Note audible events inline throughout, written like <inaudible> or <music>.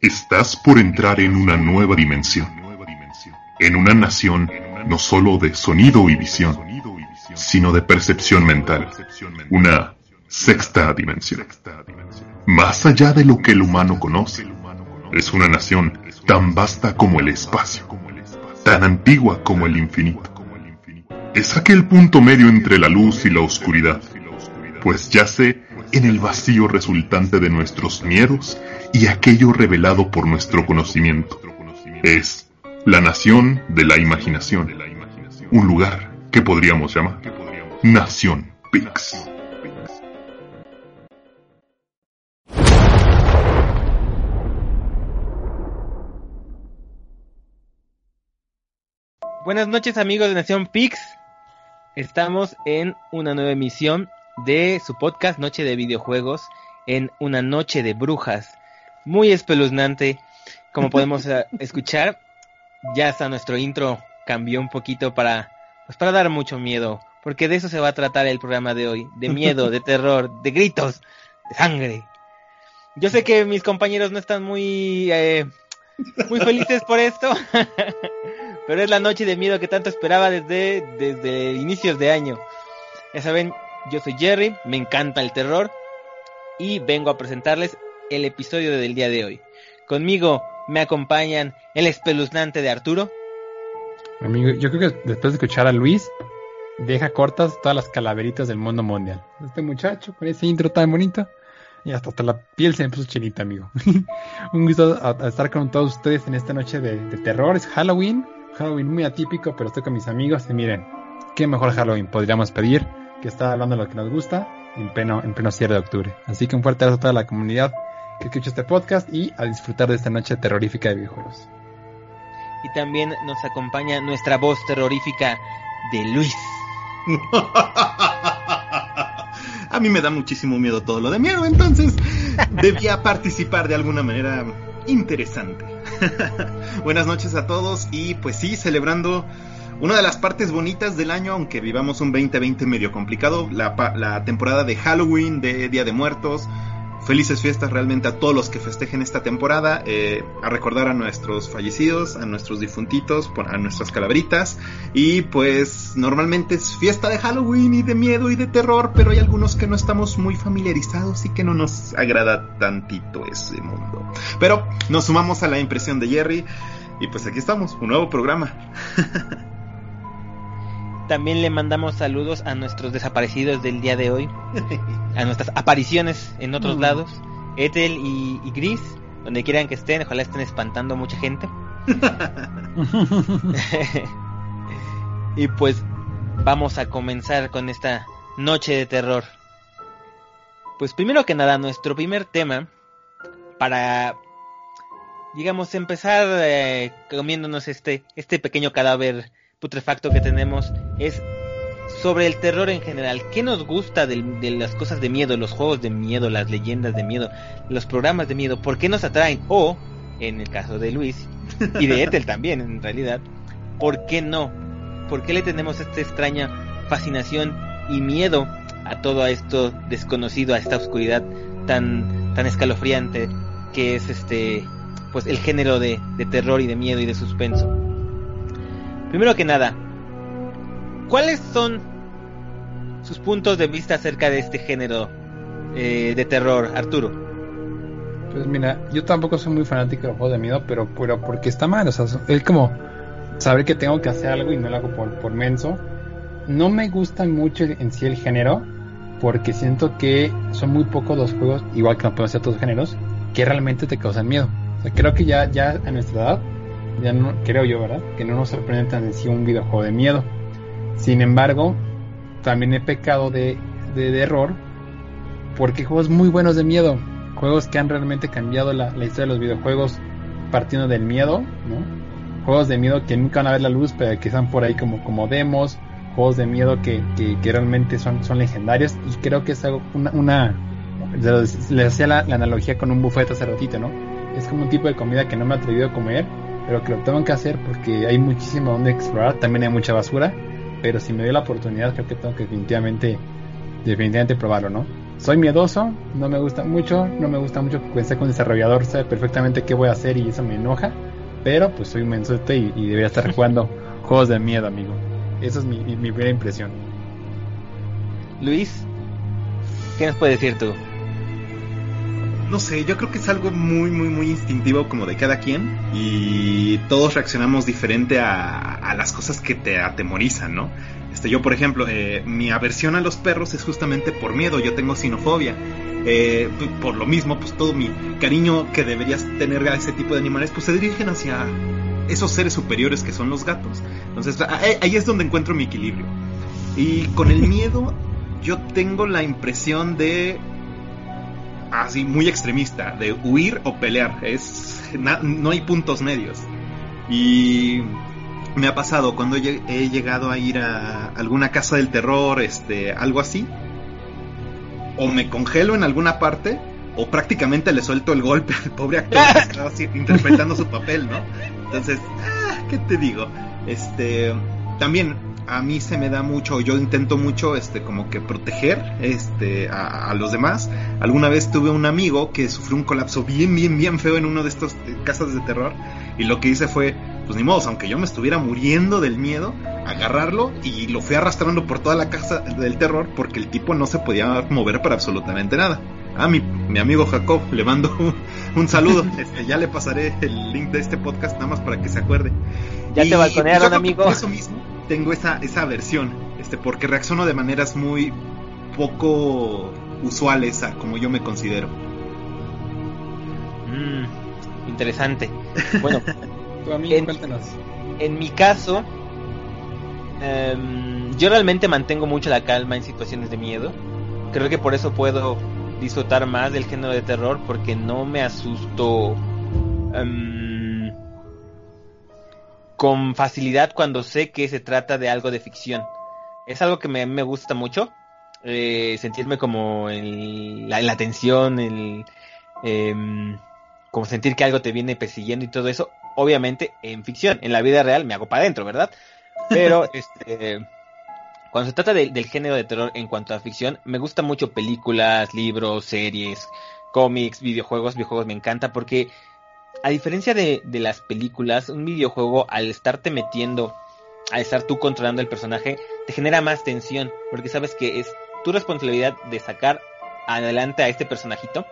Estás por entrar en una nueva dimensión. En una nación no solo de sonido y visión, sino de percepción mental. Una sexta dimensión. Más allá de lo que el humano conoce. Es una nación tan vasta como el espacio, tan antigua como el infinito. Es aquel punto medio entre la luz y la oscuridad, pues yace en el vacío resultante de nuestros miedos y aquello revelado por nuestro conocimiento. Es la nación de la imaginación, un lugar que podríamos llamar Nación Pix. Buenas noches amigos de Nación Pix. Estamos en una nueva emisión de su podcast Noche de Videojuegos en una noche de brujas. Muy espeluznante, como <laughs> podemos eh, escuchar. Ya hasta nuestro intro cambió un poquito para, pues para dar mucho miedo, porque de eso se va a tratar el programa de hoy, de miedo, de <laughs> terror, de gritos, de sangre. Yo sé que mis compañeros no están muy, eh, muy felices por esto, <laughs> pero es la noche de miedo que tanto esperaba desde, desde inicios de año. Ya saben, yo soy Jerry, me encanta el terror y vengo a presentarles el episodio del día de hoy. Conmigo me acompañan el espeluznante de Arturo. Amigo, yo creo que después de escuchar a Luis, deja cortas todas las calaveritas del mundo mundial. Este muchacho con ese intro tan bonito, y hasta, la piel se me puso chinita, amigo. <laughs> Un gusto estar con todos ustedes en esta noche de, de terror. Es Halloween, Halloween muy atípico, pero estoy con mis amigos y miren, qué mejor Halloween podríamos pedir que está hablando de lo que nos gusta en pleno, en pleno cierre de octubre. Así que un fuerte abrazo a toda la comunidad que escucha este podcast y a disfrutar de esta noche terrorífica de videojuegos. Y también nos acompaña nuestra voz terrorífica de Luis. <laughs> a mí me da muchísimo miedo todo lo de miedo, entonces debía <laughs> participar de alguna manera interesante. <laughs> Buenas noches a todos y pues sí, celebrando una de las partes bonitas del año, aunque vivamos un 2020 medio complicado, la, temporada de Halloween, de Día de Muertos. Felices fiestas realmente a todos los que festejen esta temporada, eh, a recordar a nuestros fallecidos, a nuestros difuntitos, a nuestras calabritas. Y pues normalmente es fiesta de Halloween y de miedo y de terror, pero hay algunos que no estamos muy familiarizados y que no nos agrada tantito ese mundo. Pero nos sumamos a la impresión de Jerry y pues aquí estamos, un nuevo programa. <laughs> También le mandamos saludos a nuestros desaparecidos del día de hoy, a nuestras apariciones en otros mm. lados, Ethel y, Gris, donde quieran que estén, ojalá estén espantando a mucha gente. <laughs> <laughs> y pues vamos a comenzar con esta noche de terror. Pues primero que nada, nuestro primer tema, para, digamos, empezar eh, comiéndonos este, este pequeño cadáver putrefacto que tenemos es sobre el terror en general. ¿Qué nos gusta de, las cosas de miedo, los juegos de miedo, las leyendas de miedo, los programas de miedo? ¿Por qué nos atraen? O, en el caso de Luis, y de Ethel <laughs> también en realidad, ¿por qué no? ¿Por qué le tenemos esta extraña fascinación y miedo a todo esto desconocido, a esta oscuridad tan, tan escalofriante que es este, pues el género de, de terror y de miedo y de suspenso? Primero que nada, ¿cuáles son sus puntos de vista acerca de este género eh, de terror, Arturo? Pues mira, yo tampoco soy muy fanático de juegos de miedo, pero, pero porque está mal, o sea, es como saber que tengo que hacer algo y no lo hago por, por menso. No me gusta mucho en sí el género, porque siento que son muy pocos los juegos, igual que no puedo hacer otros géneros, que realmente te causan miedo. O sea, creo que ya, ya a nuestra edad ya no, creo yo, ¿verdad? Que no nos sorprende tan en sí un videojuego de miedo. Sin embargo, también he pecado de, de, error porque juegos muy buenos de miedo, juegos que han realmente cambiado la, historia de los videojuegos partiendo del miedo, ¿no? Juegos de miedo que nunca van a ver la luz, pero que están por ahí como, como demos, juegos de miedo que, que, realmente son, son legendarios y creo que es algo, una, una les hacía la, la, analogía con un buffet hace ratito, ¿no? Es como un tipo de comida que no me he atrevido a comer pero que lo tengo que hacer porque hay muchísimo donde explorar, también hay mucha basura, pero si me doy la oportunidad creo que tengo que definitivamente, definitivamente probarlo, ¿no? soy miedoso, no me gusta mucho, no me gusta mucho que esté con desarrollador, sabe perfectamente qué voy a hacer y eso me enoja, pero pues soy un mensote y, y debería estar jugando <laughs> juegos de miedo, amigo. Esa es mi, mi, mi primera impresión. Luis, ¿qué nos puedes decir tú? No sé, yo creo que es algo muy, muy, muy instintivo como de cada quien y todos reaccionamos diferente a, a las cosas que te atemorizan, ¿no? Este, yo, por ejemplo, eh, mi aversión a los perros es justamente por miedo, yo tengo sinofobia. Eh, por lo mismo, pues todo mi cariño que deberías tener a ese tipo de animales, pues se dirigen hacia esos seres superiores que son los gatos. Entonces, ahí es donde encuentro mi equilibrio. Y con el <laughs> miedo, yo tengo la impresión de así muy extremista, de huir o pelear. Es, no hay puntos medios. Y me ha pasado cuando he llegado a ir a alguna casa del terror, este, algo así, o me congelo en alguna parte, o prácticamente le suelto el golpe al pobre actor que estaba así, <laughs> interpretando su papel, ¿no? Entonces, ah, ¿qué te digo? Este, también a mí se me da mucho, yo intento mucho, este, como que proteger, este, a, a, los demás. Alguna vez tuve un amigo que sufrió un colapso bien, bien, bien feo en uno de estos casas de terror y lo que hice fue, pues ni modo, aunque yo me estuviera muriendo del miedo, agarrarlo y lo fui arrastrando por toda la casa del terror porque el tipo no se podía mover para absolutamente nada. Ah, mi, mi amigo Jacob, le mando <laughs> un, un saludo. <laughs> Este, ya le pasaré el link de este podcast nada más para que se acuerde. Ya y, te balconearon, amigo. Por eso mismo tengo esa, esa aversión, este, porque reacciono de maneras muy poco usuales a como yo me considero. Mm, interesante. Bueno, <laughs> tu amigo, en, en mi caso, eh, yo realmente mantengo mucho la calma en situaciones de miedo. Creo que por eso puedo disfrutar más del género de terror porque no me asusto um, con facilidad cuando sé que se trata de algo de ficción. Es algo que me, me gusta mucho. Eh, sentirme como en la, la tensión, el, eh, como sentir que algo te viene persiguiendo y todo eso. Obviamente en ficción, en la vida real me hago para adentro, ¿verdad? Pero <laughs> este cuando se trata de, del género de terror en cuanto a ficción, me gusta mucho películas, libros, series, cómics, videojuegos. Videojuegos me encanta porque, a diferencia de, de, las películas, un videojuego, al estarte metiendo, al estar tú controlando el personaje, te genera más tensión. Porque sabes que es tu responsabilidad de sacar adelante a este personajito.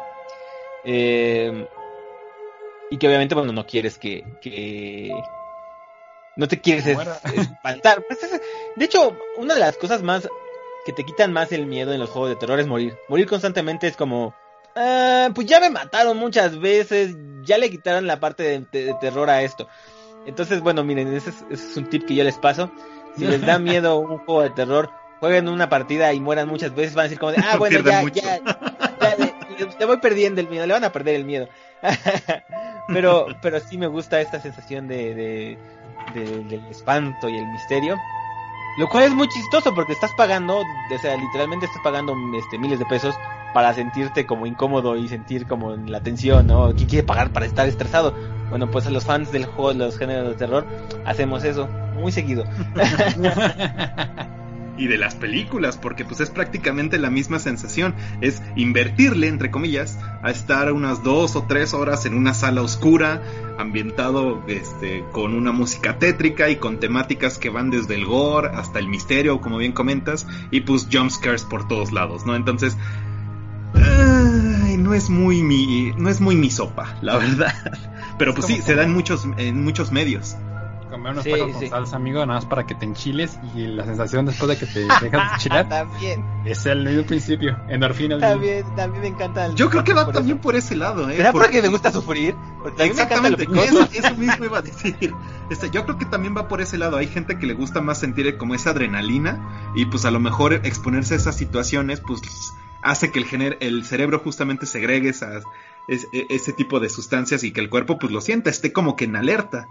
Eh, y que obviamente, bueno, no quieres que, que no te quieres espantar. <laughs> Pues de hecho, una de las cosas más que te quitan más el miedo en los juegos de terror es morir. Morir constantemente es como, ah, pues ya me mataron muchas veces, ya le quitaron la parte de, de, de terror a esto. Entonces, bueno, miren, ese es, ese es, un tip que yo les paso. Si les da <laughs> miedo un juego de terror, jueguen una partida y mueran muchas veces, van a decir como de, ah, <laughs> bueno, ya, ya, ya, ya, le voy perdiendo el miedo, le van a perder el miedo. <laughs> pero, pero sí me gusta esta sensación de, de de, del espanto y el misterio. Lo cual es muy chistoso porque estás pagando, o sea, literalmente estás pagando este, miles de pesos para sentirte como incómodo y sentir como la tensión, ¿no? ¿Quién quiere pagar para estar estresado? Bueno, pues a los fans del juego, los géneros de terror, hacemos eso muy seguido. <laughs> y de las películas, porque pues es prácticamente la misma sensación, es invertirle, entre comillas, a estar unas dos o tres horas en una sala oscura, ambientado este, con una música tétrica y con temáticas que van desde el gore hasta el misterio, como bien comentas, y pues jumpscares por todos lados, ¿no? Entonces, no es muy mi, no es muy mi sopa, la verdad. Pero pues sí, se da en muchos, en muchos medios comer unos sí, tacos sí. con salsa, amigo, nada más para que te enchiles y la sensación después de que te <laughs> dejas enchilar también. es el mismo principio, endorfina. También, también me encanta. El... Yo creo que va por también eso. por ese lado, ¿eh? ¿Será porque... porque me gusta sufrir? Porque Exactamente, eso, eso, mismo iba a decir. Este, yo creo que también va por ese lado. Hay gente que le gusta más sentir como esa adrenalina y pues a lo mejor exponerse a esas situaciones, pues hace que el, gener el cerebro justamente segregue esas, ese, ese tipo de sustancias y que el cuerpo pues lo sienta, esté como que en alerta.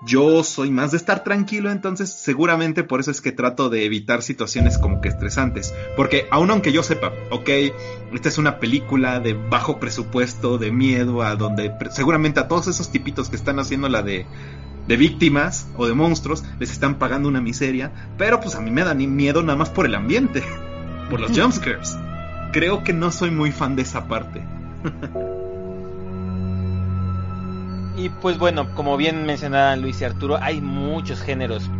Yo soy más de estar tranquilo, entonces seguramente por eso es que trato de evitar situaciones como que estresantes. Porque aun aunque yo sepa, ok, esta es una película de bajo presupuesto, de miedo, a donde seguramente a todos esos tipitos que están haciendo la de, de víctimas o de monstruos les están pagando una miseria, pero pues a mí me da ni miedo nada más por el ambiente, <laughs> por los jumpscares. Creo que no soy muy fan de esa parte. y pues bueno, como bien mencionaban Luis y Arturo, hay muchos géneros.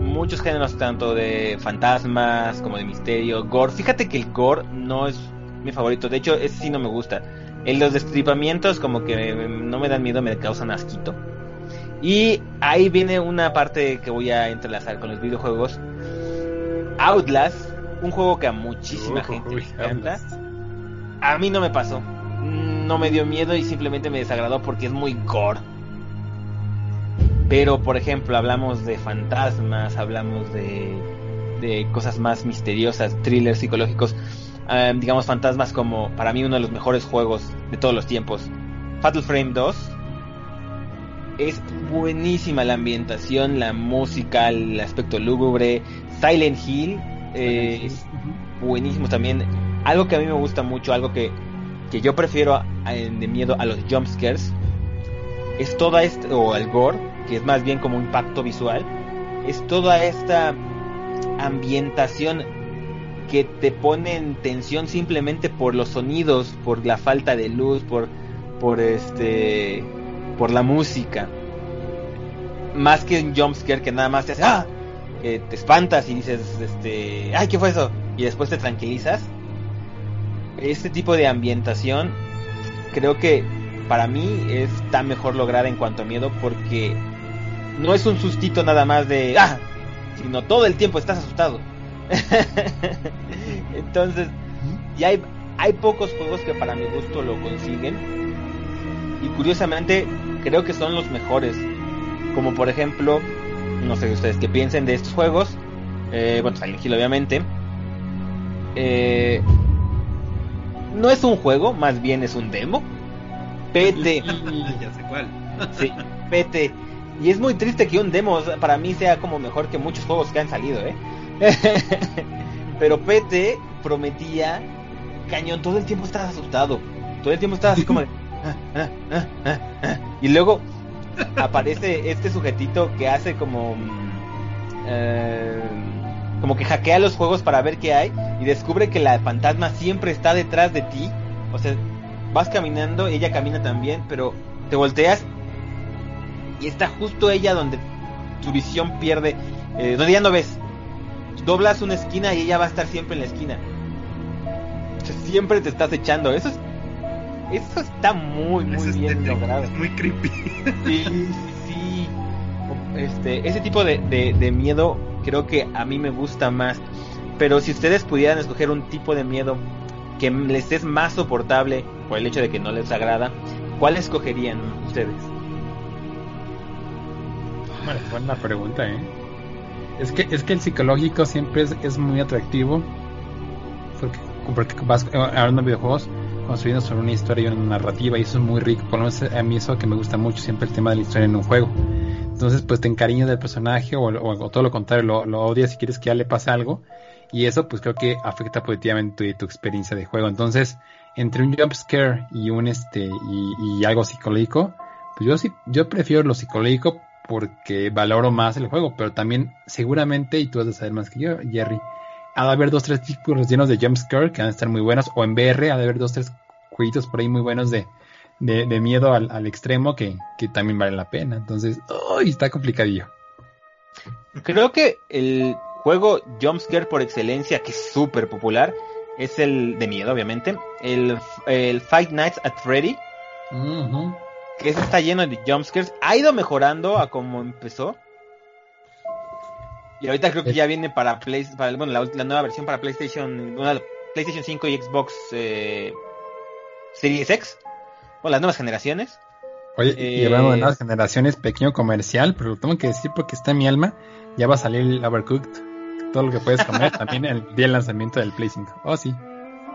Muchos géneros tanto de fantasmas como de misterio, gore. Fíjate que el gore no es mi favorito. De hecho, ese sí no me gusta. En los destripamientos como que no me dan miedo, me causan asquito. Y ahí viene una parte que voy a entrelazar con los videojuegos. Outlast, un juego que a muchísima gente le encanta. A mí no me pasó. No me dio miedo y simplemente me desagradó porque es muy gore. Pero, por ejemplo, hablamos de fantasmas, hablamos de, de cosas más misteriosas, thrillers psicológicos. Em, digamos, fantasmas como para mí uno de los mejores juegos de todos los tiempos. Fatal Frame 2. Es buenísima la ambientación, la música, el aspecto lúgubre. Silent Hill eh, buenísimo también. Algo que a mí me gusta mucho, algo que, que yo prefiero de miedo a los jumpscares, es toda esta, o al gore, que es más bien como un impacto visual, es toda esta ambientación que te pone en tensión simplemente por los sonidos, por la falta de luz, por, por este, por la música. Más que un jumpscare que nada más te hace, ¡ah! Te espantas y dices, este, ¡ay, qué fue eso! Y después te tranquilizas. Este tipo de ambientación creo que para mí está mejor lograda en cuanto a miedo porque no es un sustito nada más de, ¡ah! Sino todo el tiempo estás asustado <laughs> Entonces, y hay, hay pocos juegos que para mi gusto lo consiguen. Y curiosamente, creo que son los mejores. Como por ejemplo, no sé ustedes qué piensen de estos juegos. Eh, bueno, Silent Hill obviamente. Eh, no es un juego, más bien es un demo. PT. <laughs> ya sé cuál. <laughs> sí, PT. Y es muy triste que un demo para mí sea como mejor que muchos juegos que han salido, ¿eh? <laughs> Pero Pete prometía cañón, todo el tiempo estaba asustado. Todo el tiempo estaba así como de, ah, ah, ah, y luego aparece este sujetito que hace como eh, como que hackea los juegos para ver qué hay y descubre que la fantasma siempre está detrás de ti. O sea, vas caminando, ella camina también, pero te volteas y está justo ella donde tu visión pierde, eh, donde ya no ves doblas una esquina y ella va a estar siempre en la esquina. siempre te estás echando. Eso es, eso está muy, muy bien logrado. Es muy creepy. <laughs> Sí, sí, Este, ese tipo de, de, miedo creo que a mí me gusta más. Pero si ustedes pudieran escoger un tipo de miedo que les es más soportable por el hecho de que no les agrada, ¿cuál escogerían ustedes? Bueno, buena pregunta, ¿eh? Es que, es que el psicológico siempre es, muy atractivo. Porque, porque vas eh, hablando de videojuegos, construyendo sobre una historia y una narrativa, y eso es muy rico. Por lo menos a mí eso que me gusta mucho, siempre el tema de la historia en un juego. Entonces, pues te encariñas del personaje, o, todo lo contrario, lo, odias si quieres que ya le pase algo. Y eso, pues creo que afecta positivamente tu, experiencia de juego. Entonces, entre un jump scare y un este y, y algo psicológico, pues yo sí, yo prefiero lo psicológico porque valoro más el juego, pero también seguramente, y tú vas a saber más que yo, Jerry, ha de haber dos, tres títulos llenos de jumpscare que van a estar muy buenos, o en VR ha de haber dos, tres jueguitos por ahí muy buenos de, de, miedo al, extremo que, que, también vale la pena. Entonces, ¡uy! está complicadillo. Creo que el juego jumpscare por excelencia, que es súper popular, es el de miedo, obviamente, el, el Five Nights at Freddy que está lleno de jumpscares. Ha ido mejorando a como empezó. Y ahorita creo que ya viene para, Play, para bueno, la, nueva versión para PlayStation, PlayStation 5 y Xbox eh, Series X. O las nuevas generaciones. Oye, y hablando de eh, nuevas generaciones, pequeño comercial, pero lo tengo que decir porque está en mi alma. Ya va a salir el Overcooked. Todo lo que puedes comer <laughs> también el día del lanzamiento del Play 5. Oh, sí.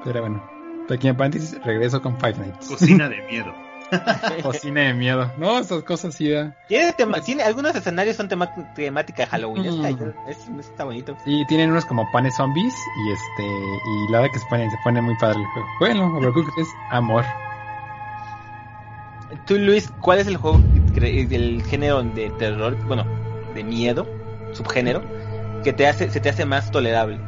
Pero bueno, pequeño paréntesis, regreso con Five Nights. Cocina de miedo. <laughs> Cocina de miedo. No, esas cosas sí. Tiene, tiene algunos escenarios son temática de Halloween. Mm. Está, bonito. Y tienen unos como panes zombies. Y este y la verdad que se pone, se pone muy padre el juego. Bueno, Overcooked es amor. Tú, Luis, ¿cuál es el juego del género de terror, bueno, de miedo, subgénero, que te hace, se te hace más tolerable?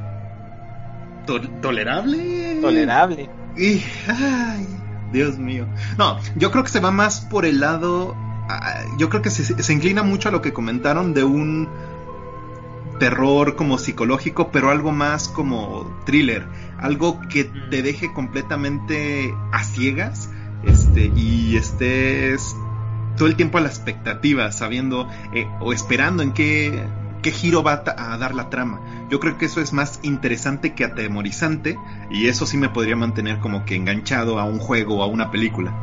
¿Tolerable? tolerable. Y, ay, Dios mío. No, yo creo que se va más por el lado. ah, Yo creo que se, se inclina mucho a lo que comentaron de un terror como psicológico, pero algo más como thriller. Algo que te deje completamente a ciegas este, y estés todo el tiempo a la expectativa, sabiendo eh, o esperando en qué, qué giro va a, dar la trama. Yo creo que eso es más interesante que atemorizante y eso sí me podría mantener como que enganchado a un juego o a una película.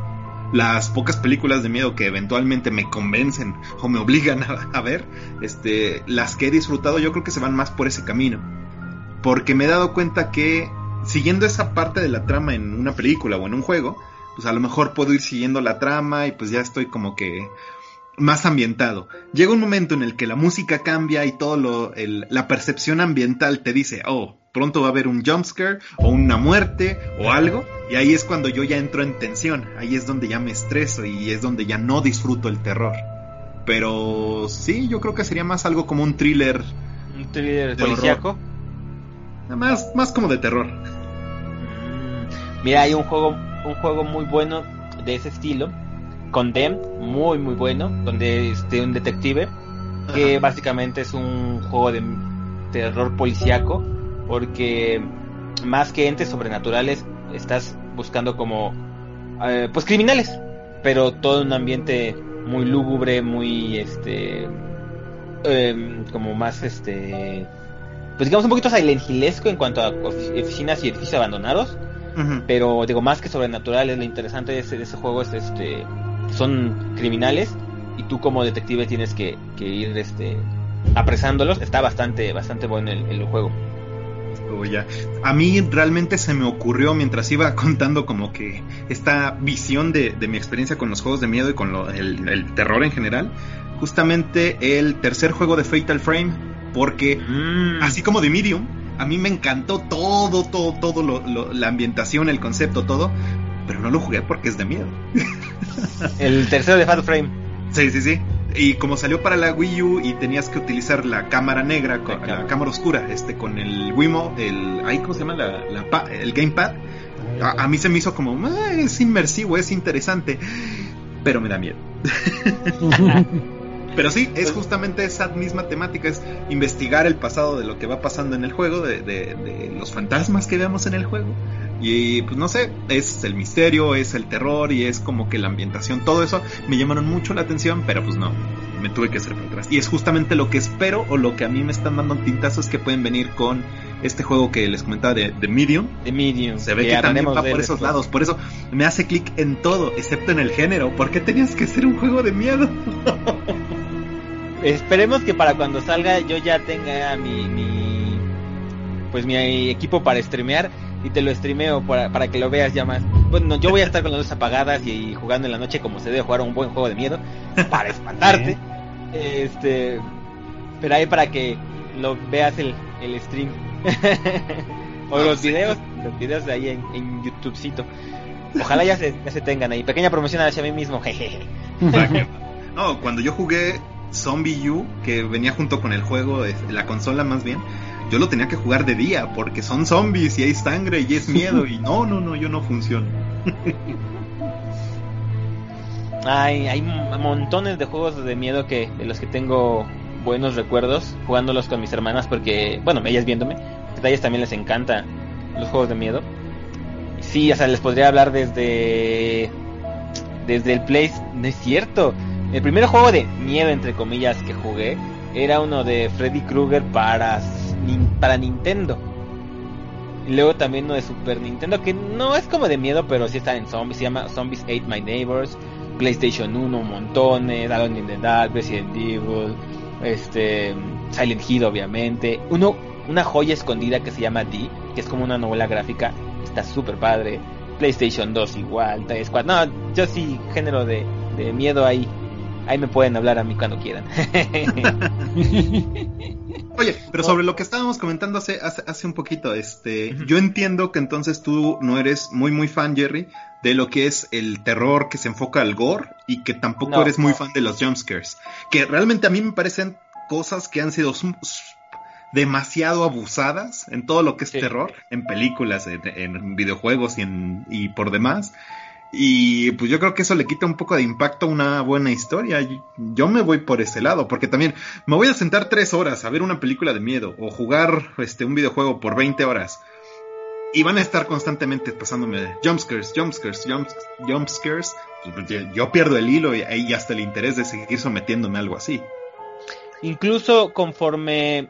Las pocas películas de miedo que eventualmente me convencen o me obligan a, a ver, este, las que he disfrutado yo creo que se van más por ese camino. Porque me he dado cuenta que siguiendo esa parte de la trama en una película o en un juego, pues a lo mejor puedo ir siguiendo la trama y pues ya estoy como que más ambientado. Llega un momento en el que la música cambia y todo lo, el- la percepción ambiental te dice, oh, pronto va a haber un jumpscare o una muerte o algo. Y ahí es cuando yo ya entro en tensión. Ahí es donde ya me estreso y es donde ya no disfruto el terror. Pero sí, yo creo que sería más algo como un thriller, Un thriller policíaco. más, más como de terror. Mm, Mira, hay un juego, un juego muy bueno de ese estilo, Condemned, muy muy bueno, donde este un detective que Ajá. básicamente es un juego de terror policíaco, porque más que entes sobrenaturales estás buscando como eh, pues criminales, pero todo en un ambiente muy lúgubre, muy este em, como más este pues digamos un poquito Silent en cuanto a ofi- oficinas y edificios abandonados, pero digo más que sobrenatural es lo interesante de ese, de ese juego es este son criminales y tú como detective tienes que, que ir este apresándolos. Está bastante bastante bueno el, el juego. Oh, ya. A mí realmente se me ocurrió mientras iba <laughs> contando como que esta visión de, de mi experiencia con los juegos de miedo y con lo- el, el terror en general, justamente el tercer juego de Fatal Frame, porque así como de Medium, a mí me encantó todo, todo, todo, lo- lo- la ambientación, el concepto, todo, pero no lo jugué porque es de miedo. <laughs> el tercero de Fatal Frame Sí, sí, sí. Y como salió para la Wii U y tenías que utilizar la cámara negra, con, La la, cámara. oscura, este, con el Wimo, el, ahí, ¿cómo se llama? La, la pa- el gamepad. A, a mí se me hizo como, "Ah, es inmersivo, es interesante, pero me da miedo. <laughs> Pero sí, es justamente esa misma temática, es investigar el pasado de lo que va pasando en el juego, de, de- de los fantasmas que vemos en el juego. Y pues no sé, es el misterio, es el terror y es como que la ambientación, todo eso me llamaron mucho la atención, pero pues no, me tuve que hacer para atrás. Y es justamente lo que espero o lo que a mí me están dando tintazos que pueden venir con este juego que les comentaba de, de Medium. de Medium Se ve que también hablaremos va por esos lados, por eso me hace clic en todo, excepto en el género. ¿Por qué tenías que ser un juego de miedo? <laughs> Esperemos que para cuando salga yo ya tenga mi, mi pues mi equipo para streamear y te lo streameo para, para que lo veas ya más. Bueno, yo voy a estar con las luces apagadas y, jugando en la noche como se debe jugar un buen juego de miedo para espantarte. <laughs> Este, pero ahí para que lo veas el, el stream. <laughs> o Ah, los sí. videos, los videos de ahí en, en YouTubecito. Ojalá ya se, ya se tengan ahí. Pequeña promoción hacia mí mismo, <laughs> jejeje. No, cuando yo jugué Zombie U, que venía junto con el juego, de la consola más bien, yo lo tenía que jugar de día, porque son zombies y hay sangre y es <laughs> miedo, y no, no, no, yo no funciono. Hay, hay montones de juegos de miedo que de los que tengo buenos recuerdos jugándolos con mis hermanas porque, bueno, ellas viéndome, a ellas también les encanta los juegos de miedo. Sí, o sea, les podría hablar desde desde el Play, no es cierto. El primer juego de miedo entre comillas que jugué era uno de Freddy Krueger para para Nintendo. Y luego también uno de Super Nintendo que no es como de miedo, pero sí está en zombies, se llama Zombies Ate My Neighbors. PlayStation 1 montones, Alone in the Dark, Resident Evil, este Silent Hill obviamente. Uno una joya escondida que se llama D, que es como una novela gráfica, está súper padre. PlayStation 2 igual, 3, 4. No, yo sí género de, de miedo ahí. Ahí me pueden hablar a mí cuando quieran. <laughs> <laughs> Oye, pero sobre lo que estábamos comentando hace, hace, hace un poquito, este, yo entiendo que entonces tú no eres muy muy fan, Jerry, de lo que es el terror que se enfoca al gore y que tampoco No, eres muy no. fan de los jumpscares. Que realmente a mí me parecen cosas que han sido demasiado abusadas en todo lo que es terror, en películas, en, videojuegos y, en, y por demás. Y pues yo creo que eso le quita un poco de impacto a una buena historia. Yo me voy por ese lado, porque también me voy a sentar tres horas a ver una película de miedo o jugar este, un videojuego por 20 horas. Y van a estar constantemente pasándome jumpscares, jumpscares, jumpscares. Pues, yo pierdo el hilo y, y hasta el interés de seguir sometiéndome a algo así. Incluso conforme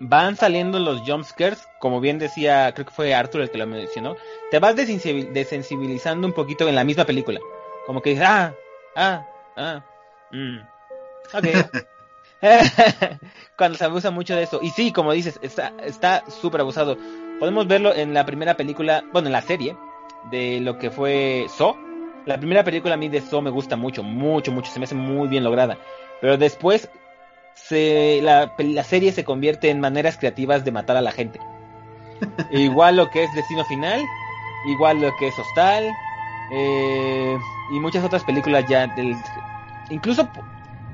van saliendo los jumpscares, como bien decía, creo que fue Arthur el que lo mencionó, te vas desensibilizando un poquito en la misma película. Como que dices, ah, ah, ah, mm, ok. <laughs> <laughs> Cuando se abusa mucho de eso. Y sí, como dices, está súper abusado. Podemos verlo en la primera película, bueno, en la serie, de lo que fue So. La primera película a mí de So me gusta mucho, mucho, mucho, se me hace muy bien lograda. Pero después se, la, serie se convierte en maneras creativas de matar a la gente. <laughs> igual lo que es Destino Final, igual lo que es Hostal, eh, y muchas otras películas ya del... Incluso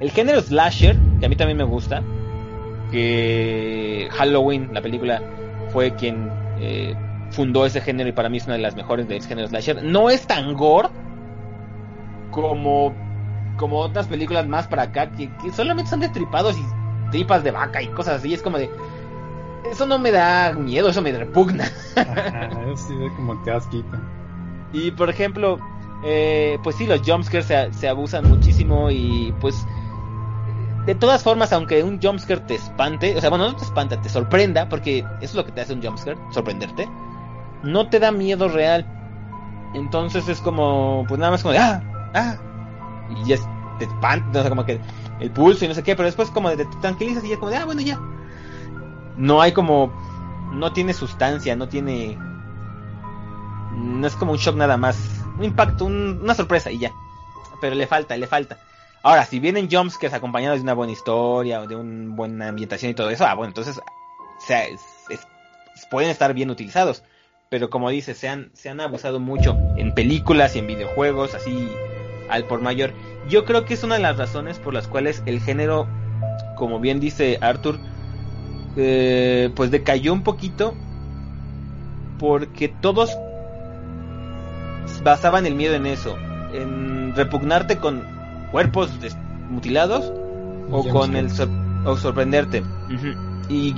el género slasher, que a mí también me gusta, que Halloween, la película, fue quien eh, fundó ese género y para mí es una de las mejores del género slasher. No es tan gore como como otras películas más para acá que, solamente son de tripados y tripas de vaca y cosas así. Es como de. Eso no me da miedo, eso me repugna. <laughs> eso sí como que asquito. Y por ejemplo, eh, pues sí, los jumpscares se, se abusan muchísimo y pues. De todas formas, aunque un jumpscare te espante, o sea, bueno, no te espanta, te sorprenda, porque eso es lo que te hace un jumpscare, sorprenderte, no te da miedo real. Entonces es como, pues nada más como de, ah, ah, y ya te espanta, o sea, como que el pulso y no sé qué, pero después como te tranquilizas y ya como de, ah, bueno, ya. No hay como, no tiene sustancia, no tiene, no es como un shock nada más, un impacto, una sorpresa y ya. Pero le falta, le falta. Ahora, si vienen jumps que es acompañados de una buena historia o de una buena ambientación y todo eso, ah, bueno, entonces pueden estar bien utilizados. Pero como dice, se han, se han abusado mucho en películas y en videojuegos, así al por mayor. Yo creo que es una de las razones por las cuales el género, como bien dice Arthur, eh, pues decayó un poquito porque todos basaban el miedo en eso, en repugnarte con cuerpos mutilados o con el o sorprenderte. y,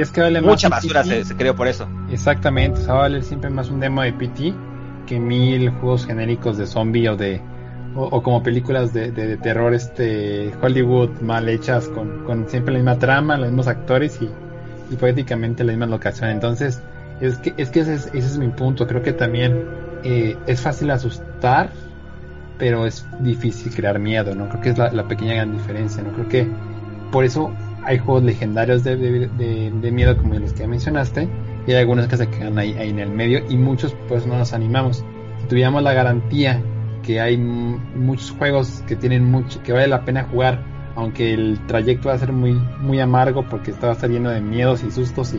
es, que vale mucha basura se, se, creó por eso. Exactamente, o sea, vale siempre más un demo de PT que mil juegos genéricos de zombie o de o, como películas de, de, terror este Hollywood mal hechas con, con, siempre la misma trama, los mismos actores y, y poéticamente la misma locación. Entonces, es que, es que ese, es, mi punto. Creo que también eh, es fácil asustar, pero es difícil crear miedo, ¿no? Creo que es la, la pequeña gran diferencia, ¿no? Creo que por eso hay juegos legendarios de, de, de, miedo como los que mencionaste y hay algunos que se quedan ahí, ahí en el medio y muchos pues no nos animamos. Si tuviéramos la garantía que hay muchos juegos que tienen mucho, que vale la pena jugar, aunque el trayecto va a ser muy, muy amargo porque está lleno de miedos y sustos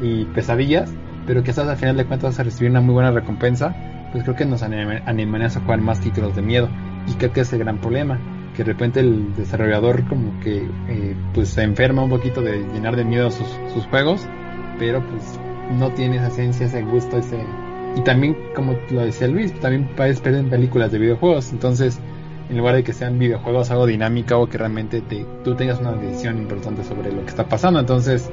y, pesadillas, pero que estás al final de cuentas vas a recibir una muy buena recompensa, pues creo que nos animarías a jugar más títulos de miedo. Y creo que es el gran problema, que de repente el desarrollador como que eh, pues se enferma un poquito de llenar de miedo sus, sus juegos, pero pues no tiene esa esencia, ese gusto, ese, y también, como lo decía Luis, también en películas de videojuegos. Entonces, en lugar de que sean videojuegos algo dinámica o que realmente te, tú tengas una decisión importante sobre lo que está pasando. Entonces,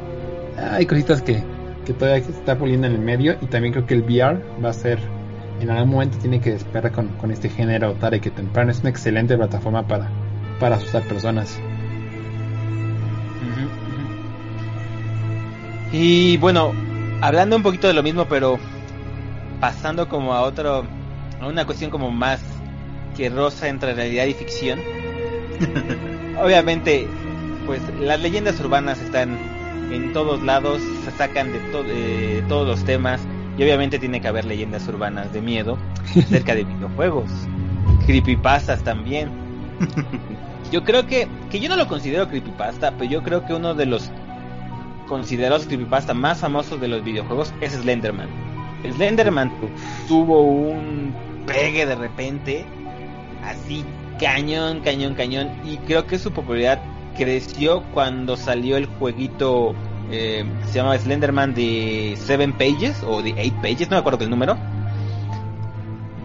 hay cositas que, que todavía se está puliendo en el medio. Y también creo que el VR va a ser, en algún momento tiene que despertar con, con este género tarde que temprano. Es una excelente plataforma para, para asustar personas. Y bueno, hablando un poquito de lo mismo, pero pasando como a otro, a una cuestión como más que rosa entre realidad y ficción. <laughs> Obviamente, pues las leyendas urbanas están en todos lados, se sacan de, de todos los temas y obviamente tiene que haber leyendas urbanas de miedo cerca de <laughs> videojuegos, creepypastas también. <laughs> Yo creo que, que yo no lo considero creepypasta, pero yo creo que uno de los considerados creepypasta más famosos de los videojuegos es Slenderman. Slenderman tuvo un pegue de repente, así cañón, cañón, cañón, y creo que su popularidad creció cuando salió el jueguito eh, se llamaba Slenderman de Seven Pages o de Eight Pages, no me acuerdo el número.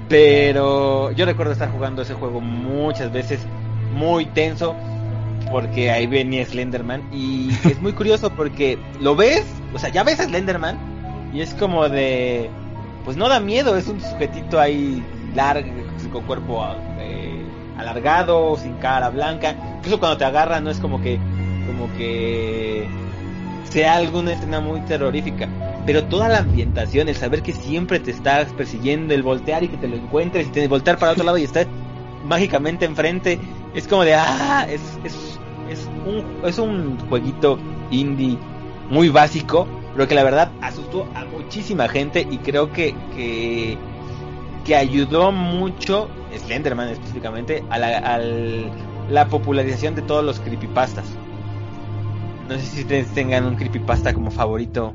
Pero yo recuerdo estar jugando ese juego muchas veces, muy tenso, porque ahí venía Slenderman. Y es muy curioso porque lo ves, o sea, ya ves a Slenderman y es como de. Pues no da miedo, es un sujetito ahí largo, con cuerpo eh, alargado, sin cara blanca. Incluso cuando te agarra no es como que. Como que sea alguna escena muy terrorífica. Pero toda la ambientación, el saber que siempre te estás persiguiendo, el voltear y que te lo encuentres y te voltear para otro lado y estás mágicamente enfrente, es como de ah, es, es, es, un, es un jueguito indie muy básico, pero que la verdad asustó a muchísima gente y creo que, que, que ayudó mucho, Slenderman específicamente, a la, a la popularización de todos los creepypastas. No sé si ustedes tengan un creepypasta como favorito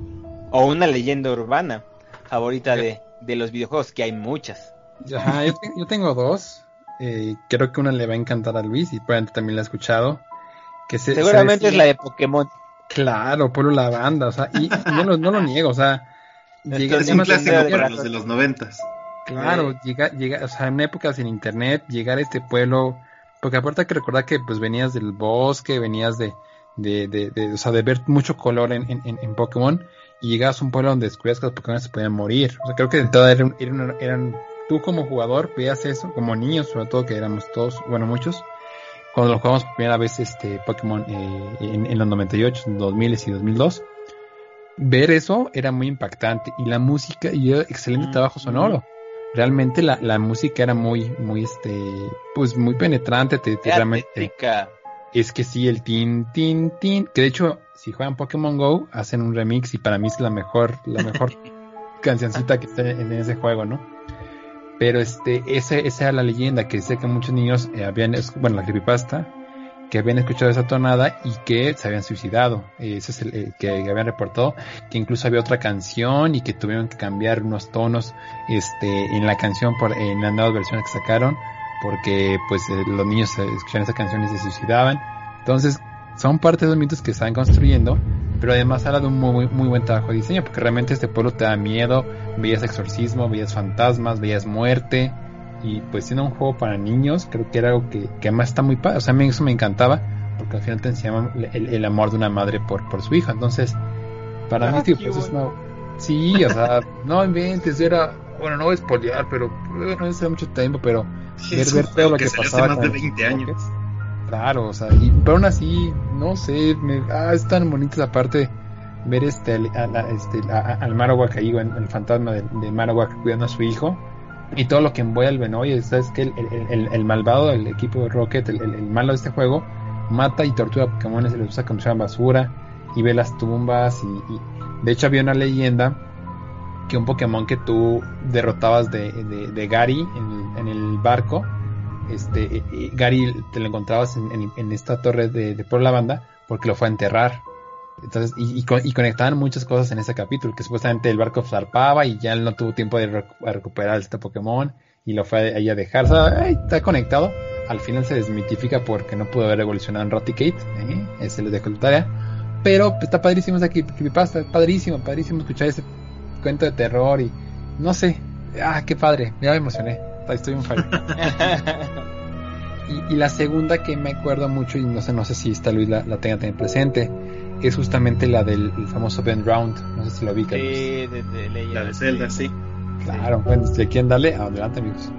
o una leyenda urbana favorita de, de los videojuegos, que hay muchas. Ajá, yo, te- yo tengo dos. Eh, creo que una le va a encantar a Luis y probablemente también la ha escuchado. Que se, Seguramente se es la de Pokémon. Claro, Pueblo Lavanda, o sea, y, y no, lo, no lo niego, o sea, llega- Es un clásico para los de los noventas. Claro, llega, llega, o sea, en épocas sin internet, llegar a este pueblo, porque aparte hay que recordar que pues venías del bosque, venías de, de, de, de- o sea, de ver mucho color en, en, en- en Pokémon, y llegabas a un pueblo donde descubrías que los Pokémon se podían morir. O sea, creo que de entrada eran, eran, eran- tú como jugador veías eso, como niños sobre todo, que éramos todos, bueno, muchos, cuando lo jugamos por primera vez este Pokémon eh, en, en los 98, 2000 y 2002, ver eso era muy impactante y la música y era excelente Mm. trabajo sonoro. Realmente la, la música era muy, muy, este, pues muy penetrante, te, te realmente, es que sí, el tin, tin, tin, que de hecho, si juegan Pokémon Go, hacen un remix y para mí es la mejor, la mejor <laughs> cancioncita que está en ese juego, ¿no? Pero este, ese, esa era la leyenda que sé que muchos niños eh, habían, bueno, la creepypasta, que habían escuchado esa tonada y que se habían suicidado. Eh, Ese es el, que habían reportado, que incluso había otra canción y que tuvieron que cambiar unos tonos, este, en la canción por, en las nuevas versiones que sacaron, porque pues eh, los niños eh, escuchaban esa canción y se suicidaban. Entonces, son parte de los mitos que están construyendo, pero además habla de un muy, muy buen trabajo de diseño, porque realmente este pueblo te da miedo, veías exorcismo, veías fantasmas, veías muerte, y pues siendo un juego para niños, creo que era algo que, que además está muy padre, o sea, a mí eso me encantaba, porque al final te enseñaba el, el amor de una madre por, por su hija, entonces, para Ah, mí, tío, qué pues es una... Sí, o sea, <laughs> no inventes, era... Bueno, no voy a spoilear, pero bueno, hace mucho tiempo, pero ver, Es un ver todo lo que que, hace pasaba más de los 20 años. Claro, o sea, y, pero aún así, no sé, me, ah, es tan bonito esa parte ver este, al, este, Marowak ahí, el, el fantasma de, de Marowak cuidando a su hijo, y todo lo que envuelve, ¿no? Y sabes que el, el, el, malvado del equipo de Rocket, el, malo de este juego, mata y tortura a Pokémon, se los usa como fueran basura, y ve las tumbas, y, de hecho había una leyenda que un Pokémon que tú derrotabas de, de, Gary en en el barco, este, eh, eh, Gary te lo encontrabas en, esta torre de, por la banda porque lo fue a enterrar. Entonces, y, y, con- y conectaban muchas cosas en ese capítulo, que supuestamente el barco zarpaba y ya no tuvo tiempo de recuperar este Pokémon y lo fue ahí a dejar. O sea, ay, está conectado. Al final se desmitifica porque no pudo haber evolucionado en Raticate. ¿eh? Ese les dejo la tarea. Pero pues, está padrísimo esa creep- creepypasta, padrísimo, padrísimo escuchar ese cuento de terror y no sé. Ah, qué padre, ya me emocioné. Estoy un fire. <laughs> Y, y la segunda que me acuerdo mucho, y no sé, no sé si esta Luis la, la tenga también presente, es justamente la del el famoso Ben Round. No sé si lo ubican. Sí, de, de. La de Zelda, sí. Claro, bueno, si quieren darle, adelante amigos.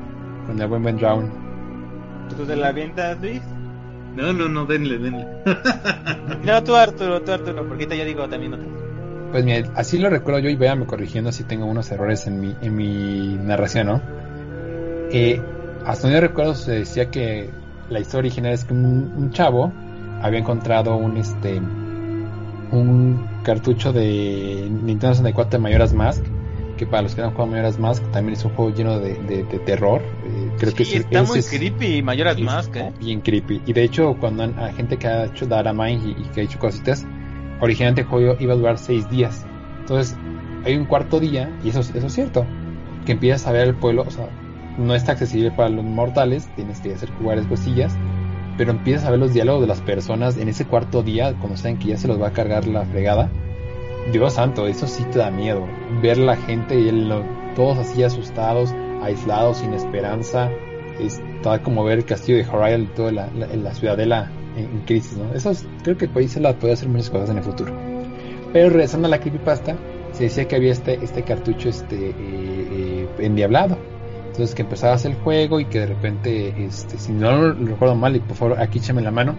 Con el buen Ben Round. ¿Tú te la avientas, Luis? No, no, no, denle, denle. <laughs> No, tú Arturo, tú Arturo, porque ahorita yo digo también otra. Pues mira, así lo recuerdo yo y véanme corrigiendo si tengo unos errores en mi, en mi narración, ¿no? Eh, hasta donde yo recuerdo se decía que la historia original es que un, un chavo había encontrado un este un cartucho de Nintendo 64 de Majora's Mask que para los que no han jugado Majora's Mask también es un juego lleno de, de- de terror. Eh, creo que es- está muy es- creepy, Mayoras Mask, ¿eh? bien creepy. Y de hecho cuando han- a gente que ha hecho Data Mine y, y que ha hecho cositas originalmente el juego iba a durar seis días. Entonces hay un cuarto día y eso, es- eso es cierto que empiezas a ver el pueblo o sea no está accesible para los mortales tienes que hacer jugar cosillas pero empiezas a ver los diálogos de las personas en ese cuarto día cuando saben que ya se los va a cargar la fregada Dios santo, eso sí te da miedo. Ver la gente todos así asustados, aislados, sin esperanza. Está como ver el castillo de Horizon y toda la, la, ciudadela en, crisis, ¿no? Eso creo que el se la puede hacer muchas cosas en el futuro. Pero regresando a la creepypasta, se decía que había este, este cartucho este, eh, eh, endiablado. Entonces que empezabas el juego y que de repente, este, si no lo recuerdo mal, y por favor aquí échame la mano,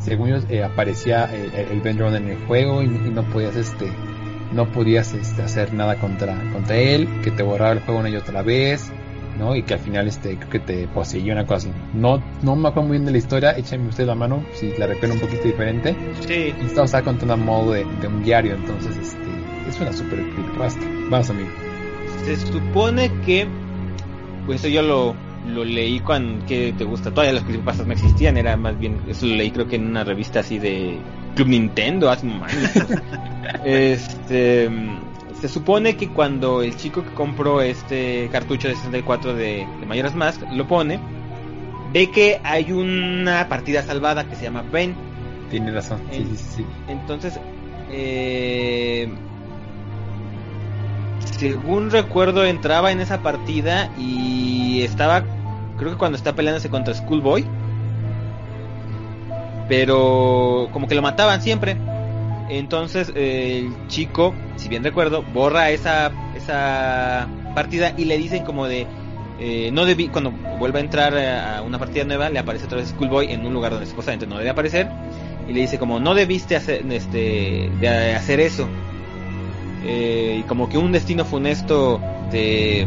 según ellos eh, aparecía el, el en el juego y, no podías este no podías este, hacer nada contra contra él que te borraba el juego una y otra vez no y que al final este creo que te poseía una cosa así. No no me acuerdo muy bien de la historia échame usted la mano si la recuerdo un poquito diferente. Sí. Y estaba contando a modo de, un diario entonces este es una super creepypasta. Vamos amigo. Se supone que pues eso yo lo lo leí cuando que te gusta todavía las creepypastas no existían era más bien eso lo leí creo que en una revista así de Club Nintendo hace <laughs> este se supone que cuando el chico que compró este cartucho de 64 de, de Mayoras Mask lo pone ve que hay una partida salvada que se llama Ben tiene razón sí, sí, sí. entonces eh, según recuerdo entraba en esa partida y estaba creo que cuando está peleándose contra Schoolboy. Pero como que lo mataban siempre. Entonces el chico si bien recuerdo borra esa esa partida y le dicen como de eh, no debí cuando vuelve a entrar a una partida nueva le aparece otra vez Schoolboy en un lugar donde supuestamente no debe aparecer. Y le dice como no debiste hacer este de hacer eso eh, y como que un destino funesto te,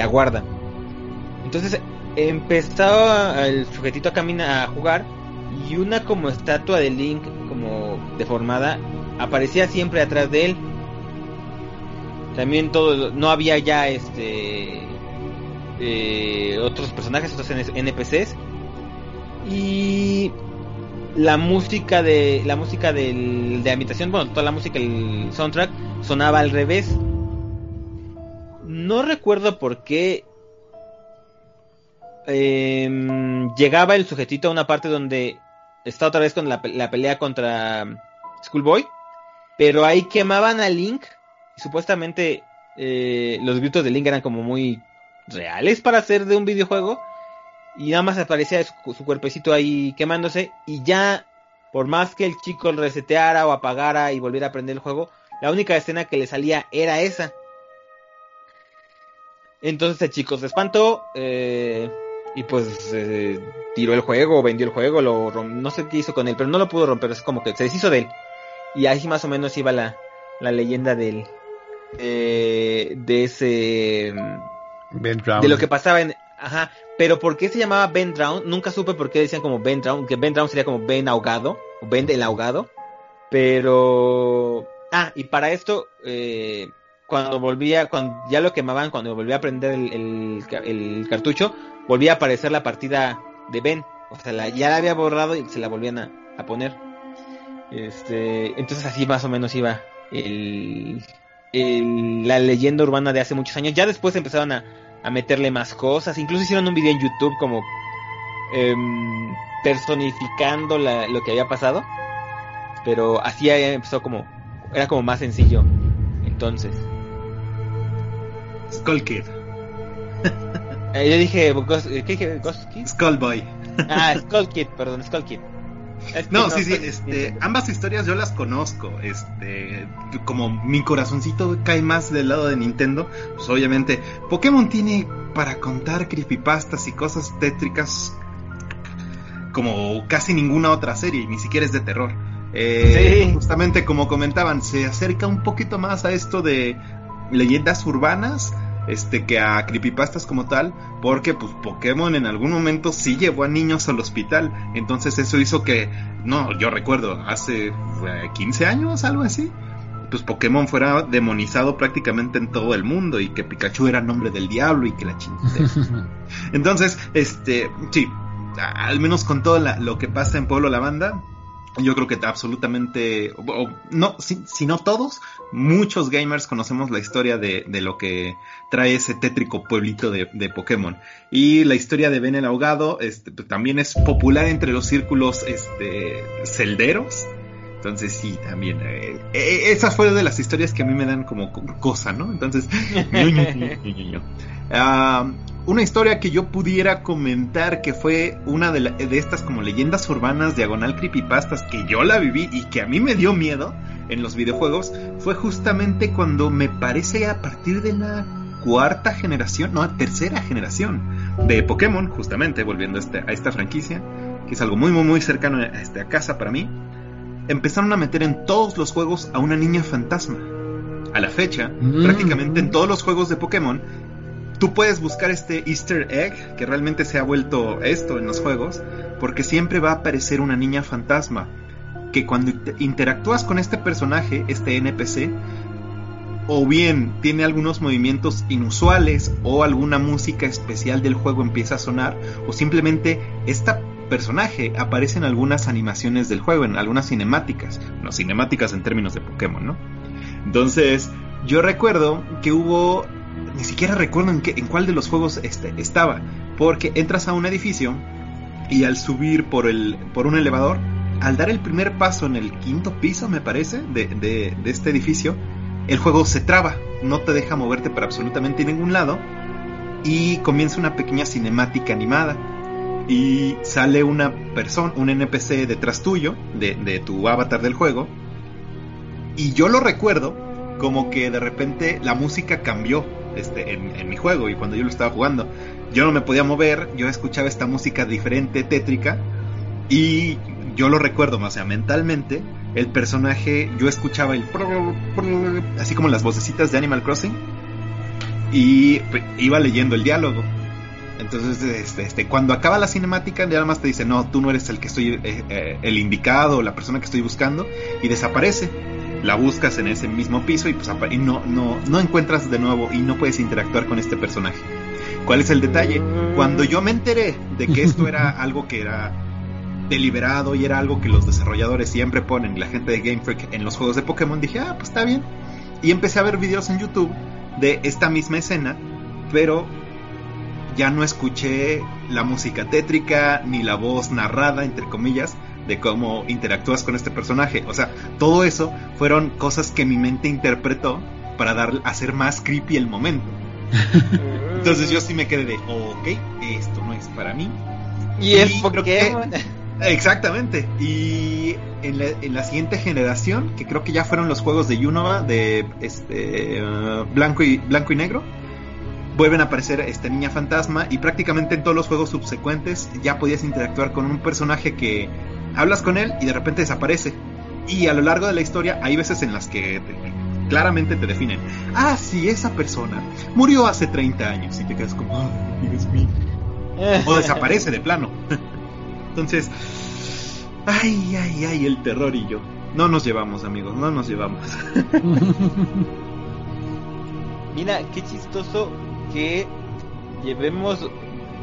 aguarda. Entonces empezaba el sujetito a caminar a jugar y una como estatua de Link como deformada aparecía siempre atrás de él. También todo no había ya este eh, otros personajes, otros NPCs y la música de la música del, de habitación, bueno, toda la música, el soundtrack sonaba al revés. No recuerdo por qué em, llegaba el sujetito a una parte donde está otra vez con la, pelea contra Schoolboy, pero ahí quemaban a Link y supuestamente eh, los gritos de Link eran como muy reales para ser de un videojuego y nada más aparecía su, su, cuerpecito ahí quemándose y ya por más que el chico reseteara o apagara y volviera a prender el juego, la única escena que le salía era esa. Entonces el chico se espantó eh, y pues eh, tiró el juego, vendió el juego, lo no sé qué hizo con él, pero no lo pudo romper, es como que se deshizo de él. Y ahí más o menos iba la, la leyenda del eh, de ese de lo que pasaba en ajá, pero por qué se llamaba Ben Drown, nunca supe por qué decían como Ben Drown, que Ben Drown sería como Ben ahogado o Ben el ahogado, pero Ah, y para esto, eh, cuando volvía, cuando ya lo quemaban, cuando volvía a prender el, cartucho, volvía a aparecer la partida de Ben. O sea, ya la había borrado y se la volvían a, poner. Este, entonces así más o menos iba el, la leyenda urbana de hace muchos años. Ya después empezaron a, meterle más cosas. Incluso hicieron un video en YouTube como em, personificando lo que había pasado. Pero así empezó como era como más sencillo. Entonces. Skull Kid. Eh, yo dije, ¿qué dije? Ghost Kid? Skullboy. ah, Skull Kid, perdón, Skull Kid. No, sí, sí, este, ambas historias yo las conozco, este, como mi corazoncito cae más del lado de Nintendo, pues obviamente Pokémon tiene para contar creepypastas y cosas tétricas como casi ninguna otra serie, ni siquiera es de terror. Eh, justamente como comentaban, se acerca un poquito más a esto de leyendas urbanas este que a creepypastas como tal, porque pues Pokémon en algún momento sí llevó a niños al hospital, entonces eso hizo que, no, yo recuerdo, hace 15 años, algo así, pues Pokémon fuera demonizado prácticamente en todo el mundo y que Pikachu era nombre del diablo y que la chingada. <laughs> entonces, este, sí, al menos con todo lo que pasa en Pueblo La Banda, yo creo que absolutamente, no, si, no todos, muchos gamers conocemos la historia de, de, lo que trae ese tétrico pueblito de, de Pokémon. Y la historia de Ben el Ahogado este, pues, también es popular entre los círculos este, celderos. Entonces sí, también. Eh, eh, esa fue de las historias que a mí me dan como cosa, ¿no? Entonces, <laughs> uh, una historia que yo pudiera comentar que fue una de, de, estas como leyendas urbanas diagonal creepypastas que yo la viví y que a mí me dio miedo en los videojuegos fue justamente cuando me parece a partir de la cuarta generación, no, tercera generación de Pokémon, justamente volviendo a, este, a esta franquicia, que es algo muy muy muy cercano a, este, a casa para mí empezaron a meter en todos los juegos a una niña fantasma. A la fecha, mm. prácticamente en todos los juegos de Pokémon, tú puedes buscar este easter egg, que realmente se ha vuelto esto en los juegos, porque siempre va a aparecer una niña fantasma, que cuando interactúas con este personaje, este NPC, o bien tiene algunos movimientos inusuales o alguna música especial del juego empieza a sonar o simplemente esta personaje aparece en algunas animaciones del juego, en algunas cinemáticas, no cinemáticas en términos de Pokémon, ¿no? Entonces, yo recuerdo que hubo, ni siquiera recuerdo en, qué, en cuál de los juegos este, estaba, porque entras a un edificio y al subir por, el, por un elevador, al dar el primer paso en el quinto piso, me parece, de, de, de este edificio, el juego se traba, no te deja moverte para absolutamente ningún lado y comienza una pequeña cinemática animada y sale una persona, un NPC detrás tuyo, de, tu avatar del juego, y yo lo recuerdo como que de repente la música cambió este, en, mi juego y cuando yo lo estaba jugando. Yo no me podía mover, yo escuchaba esta música diferente, tétrica, y yo lo recuerdo, o sea, mentalmente, el personaje, yo escuchaba el... así como las vocecitas de Animal Crossing, y iba leyendo el diálogo. Entonces, este, este, cuando acaba la cinemática, nada más te dice, no, tú no eres el que estoy, eh, eh, el indicado, la persona que estoy buscando, y desaparece. La buscas en ese mismo piso y, pues, y no, no, no encuentras de nuevo y no puedes interactuar con este personaje. ¿Cuál es el detalle? Cuando yo me enteré de que esto era <laughs> algo que era deliberado y era algo que los desarrolladores siempre ponen, la gente de Game Freak en los juegos de Pokémon, dije, ah, pues está bien. Y empecé a ver videos en YouTube de esta misma escena, pero ya no escuché la música tétrica ni la voz narrada, entre comillas, de cómo interactúas con este personaje. O sea, todo eso fueron cosas que mi mente interpretó para dar, hacer más creepy el momento. <laughs> Entonces yo sí me quedé de, ok, esto no es para mí. Y, es porque... exactamente. Y en la, en la, siguiente generación, que creo que ya fueron los juegos de Unova, de este, uh, blanco, y, blanco y negro, vuelven a aparecer esta niña fantasma y prácticamente en todos los juegos subsecuentes ya podías interactuar con un personaje que hablas con él y de repente desaparece. Y a lo largo de la historia hay veces en las que claramente te definen, ah, sí, esa persona murió hace 30 años y te quedas como, ah, Dios mío. o desaparece de plano. <laughs> Entonces, ay, ay, ay, el terror y yo. No nos llevamos, amigos, no nos llevamos. <laughs> Mira, qué chistoso que llevemos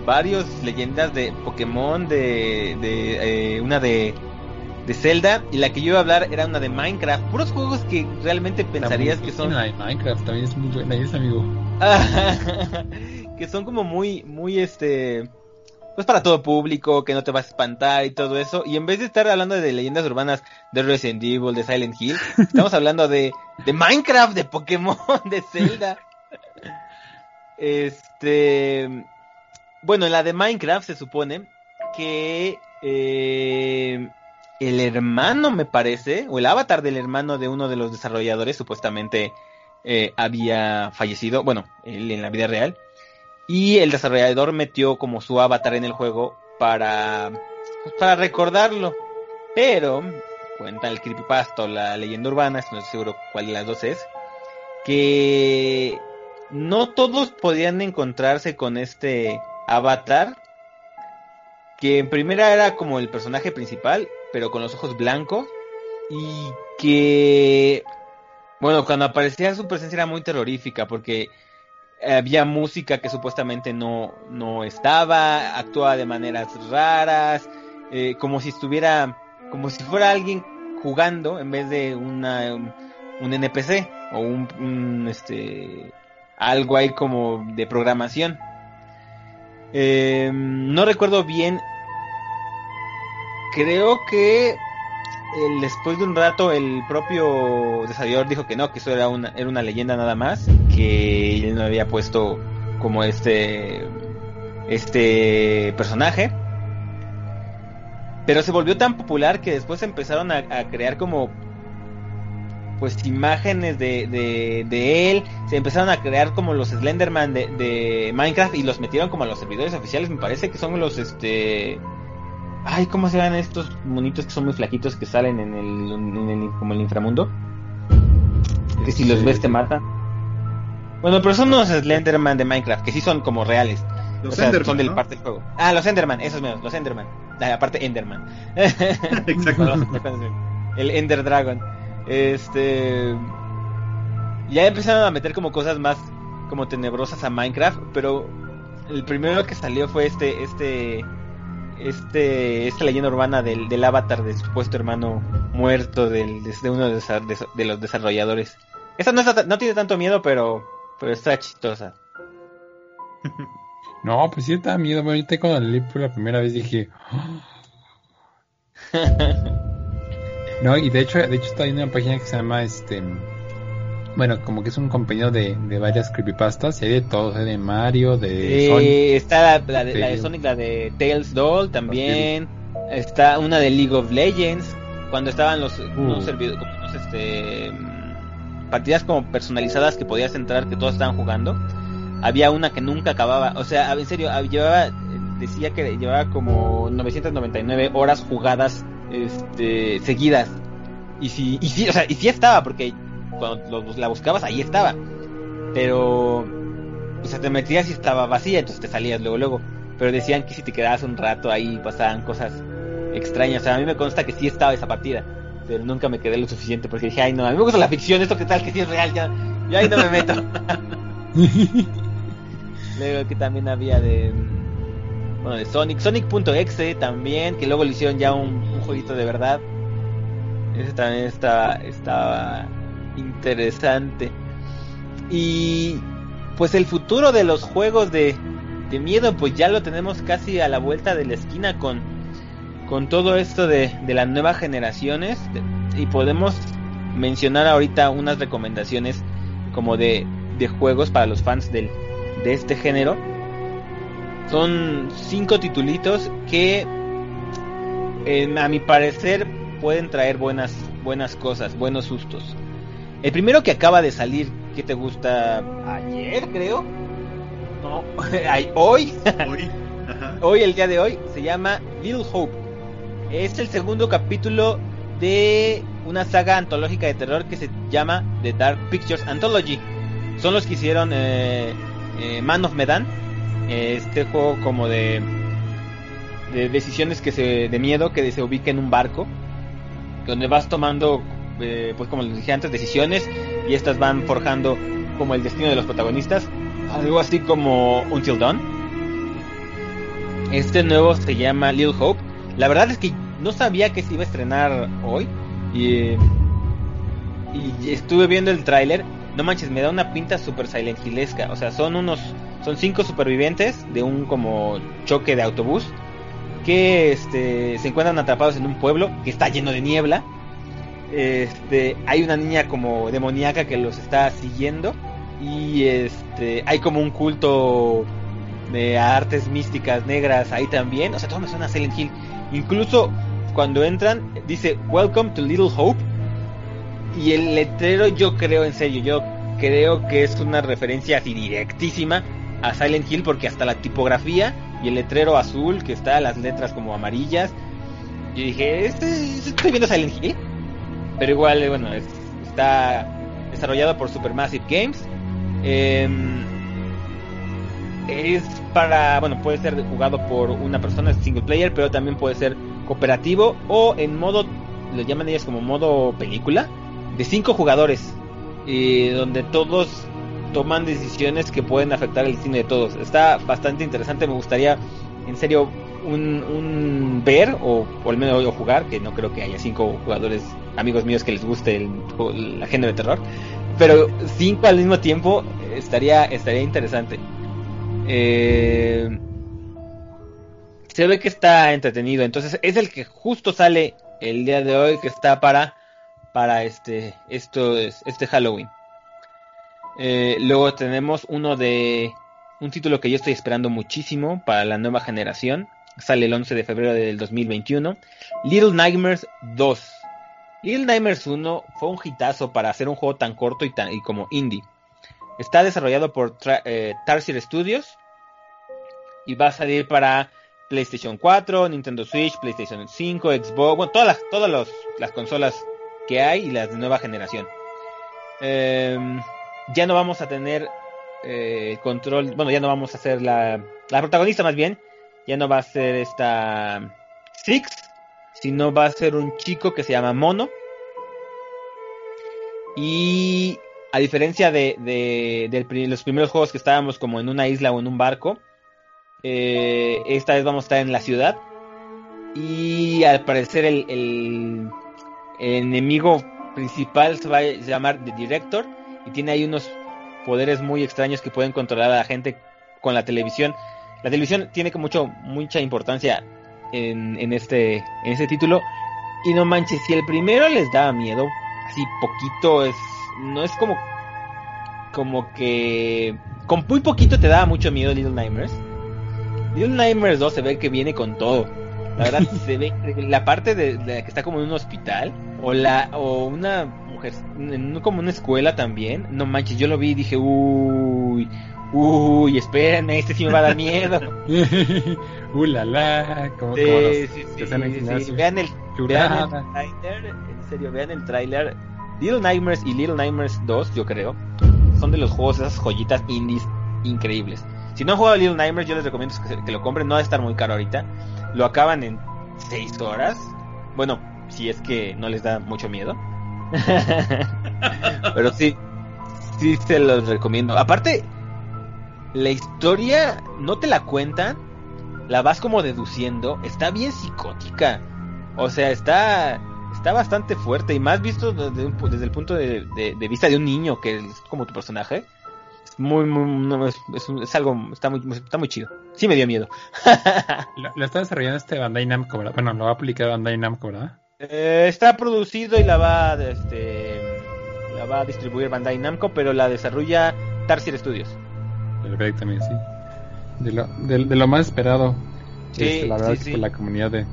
varios leyendas de Pokémon, de, de eh, una de, de Zelda y la que yo iba a hablar era una de Minecraft. Puros juegos que realmente pensarías que son... Minecraft también es muy buena, es amigo. <laughs> que son como muy, muy este... Pues para todo público, que no te vas a espantar y todo eso. Y en vez de estar hablando de leyendas urbanas de Resident Evil, de Silent Hill, estamos hablando de, de Minecraft, de Pokémon, <laughs> de Zelda. Este. Bueno, en la de Minecraft se supone que eh, el hermano, me parece, o el avatar del hermano de uno de los desarrolladores, supuestamente eh, había fallecido. Bueno, él en la vida real. Y el desarrollador metió como su avatar en el juego para, pues, para recordarlo. Pero, cuenta el creepypasta o la leyenda urbana, no estoy seguro cuál de las dos es, que no todos podían encontrarse con este avatar, que en primera era como el personaje principal, pero con los ojos blancos, y que, bueno, cuando aparecía su presencia era muy terrorífica, porque había música que supuestamente no, no estaba, actuaba de maneras raras, eh, como si estuviera, como si fuera alguien jugando en vez de una, un, NPC o un, un este algo ahí como de programación. Eh, no recuerdo bien. Creo que después de un rato el propio desarrollador dijo que no, que eso era una, era una leyenda nada más, que él no había puesto como este este personaje. Pero se volvió tan popular que después empezaron a, crear como pues imágenes de, de, él, se empezaron a crear como los Slenderman de, de Minecraft y los metieron como a los servidores oficiales, me parece que son los este Ay, ¿cómo se llaman estos monitos que son muy flaquitos que salen en el, en el como el inframundo? Que si los ves te matan. Bueno, pero son unos Slenderman de Minecraft, que sí son como reales. Los o sea, Enderman, son del parte del juego. Ah, los Enderman, esos menos, los Enderman. La parte Enderman. <laughs> <laughs> Exacto. el Ender Dragon. Este. Ya empezaron a meter como cosas más como tenebrosas a Minecraft, pero el primero que salió fue este, este, este, esta leyenda urbana del, del avatar de supuesto hermano muerto del, de uno de, los desarrolladores. Esta no, no tiene tanto miedo, pero, pero está chistosa. <laughs> No, pues sí está miedo. Ahorita cuando leí por la primera vez dije. <laughs> no, y de hecho, de hecho está en una página que se llama este. Bueno, como que es un compañero de, de varias creepypastas, hay de todos, hay de Mario, de Sonic. Está la, de, Sonic, la de Tails Doll también. Está una de League of Legends, cuando estaban los unos, uh. este, partidas como personalizadas que podías entrar, que todos estaban jugando. Había una que nunca acababa, o sea, en serio, llevaba, decía que llevaba como 999 horas jugadas este, seguidas. Y si, y sí, o sea, y sí estaba, porque cuando la buscabas, ahí estaba. Pero, o sea, te metías y estaba vacía, entonces te salías luego, luego. Pero decían que si te quedabas un rato ahí pasaban cosas extrañas. O sea, a mí me consta que sí estaba esa partida, pero nunca me quedé lo suficiente porque dije, ay, no, a mí me gusta la ficción, esto que tal, que sí es real, ya, ya ahí no me meto. <laughs> luego que también había de bueno de Sonic Sonic.exe también que luego le hicieron ya un, un jueguito de verdad ese también estaba interesante. Y pues el futuro de los juegos de, de miedo, pues ya lo tenemos casi a la vuelta de la esquina con, con todo esto de, de las nuevas generaciones. Y podemos mencionar ahorita unas recomendaciones como de, de juegos para los fans del, de este género. Son cinco titulitos que a mi parecer pueden traer buenas, buenas cosas, buenos sustos. El primero que acaba de salir, ¿qué te gusta? Ayer, creo. No, <laughs> hoy. Hoy. <laughs> hoy, el día de hoy, se llama Little Hope. Es el segundo capítulo de una saga antológica de terror que se llama The Dark Pictures Anthology. Son los que hicieron eh, eh, Man of Medan. Este juego como de, de decisiones que se de miedo que se ubica en un barco donde vas tomando eh, pues como les dije antes, decisiones y estas van forjando como el destino de los protagonistas, algo así como Until Dawn. Este nuevo se llama Little Hope. La verdad es que no sabía que se iba a estrenar hoy y, estuve viendo el tráiler. No manches, me da una pinta super silent hillesca. O sea, son unos, son cinco supervivientes de un como choque de autobús que este, se encuentran atrapados en un pueblo que está lleno de niebla este, hay una niña como demoníaca que los está siguiendo y este, hay como un culto de artes místicas negras ahí también. O sea, todo me suena a Silent Hill. Incluso cuando entran dice Welcome to Little Hope y el letrero yo creo en serio, yo creo que es una referencia así directísima a Silent Hill porque hasta la tipografía y el letrero azul que está las letras como amarillas. Yo dije, ¿Este, ¿estoy viendo Silent Hill? Pero igual, eh, bueno, está desarrollado por Supermassive Games. Em, es para, bueno, puede ser jugado por una persona single player, pero también puede ser cooperativo o en modo, lo llaman ellas como modo película, de cinco jugadores, y donde todos toman decisiones que pueden afectar el destino de todos. Está bastante interesante, me gustaría en serio un, ver o, por al menos jugar, que no creo que haya cinco jugadores amigos míos que les guste el, género de terror, pero cinco al mismo tiempo estaría estaría interesante. Eh, se ve que está entretenido, entonces es el que justo sale el día de hoy que está para para este esto este Halloween. Eh, luego tenemos uno de un título que yo estoy esperando muchísimo para la nueva generación. Sale el 11 de febrero del 2021. Little Nightmares 2. Little Nightmares 1 fue un hitazo para hacer un juego tan corto y, tan, y como indie. Está desarrollado por eh, Tarsier Studios y va a salir para PlayStation 4, Nintendo Switch, PlayStation 5, Xbox, bueno, todas las, todas las consolas que hay y las de nueva generación. Em, ya no vamos a tener eh, control, bueno, ya no vamos a hacer la, la protagonista más bien, ya no va a ser esta Six, sino va a ser un chico que se llama Mono. Y a diferencia de, de, los primeros juegos que estábamos como en una isla o en un barco, eh, esta vez vamos a estar en la ciudad. Y al parecer el, el, enemigo principal se va a llamar The Director. Y tiene ahí unos poderes muy extraños que pueden controlar a la gente con la televisión. La televisión tiene mucho, mucha importancia en, en, este, en este título. Y no manches, si el primero les daba miedo, así poquito, es, no es como, como que, con muy poquito te daba mucho miedo Little Nightmares. Little Nightmares 2 se ve que viene con todo. La verdad <laughs> se ve la parte de, que está como en un hospital o la o una mujer en, como una escuela también. No manches, yo lo vi y dije, "Uy, uy, espérenme, este sí me va a dar miedo." <laughs> uh la la, como, sí, sí, sí, Vean el vean el trailer, en serio, vean el trailer. Little Nightmares y Little Nightmares 2, yo creo, son de los juegos esas joyitas indies increíbles. Si no han jugado Little Nightmares, yo les recomiendo que, lo compren. No va a estar muy caro ahorita. Lo acaban en 6 horas. Bueno, si es que no les da mucho miedo. <laughs> Pero sí, sí se los recomiendo. Aparte, la historia no te la cuentan, la vas como deduciendo. Está bien psicótica. O sea, está está bastante fuerte y más visto desde, desde el punto de, de, vista de un niño que es como tu personaje muy, muy, es, algo, está muy, está muy chido. Sí me dio miedo. <laughs> lo, está desarrollando este Bandai Namco, ¿verdad? Bueno, lo va a aplicar Bandai Namco, ¿verdad? Eh, está producido y la va, este, la va a distribuir Bandai Namco, pero la desarrolla Tarsier Studios. Perfecto, también sí. De lo, de, lo más esperado. Sí, este, la verdad es que por la comunidad de,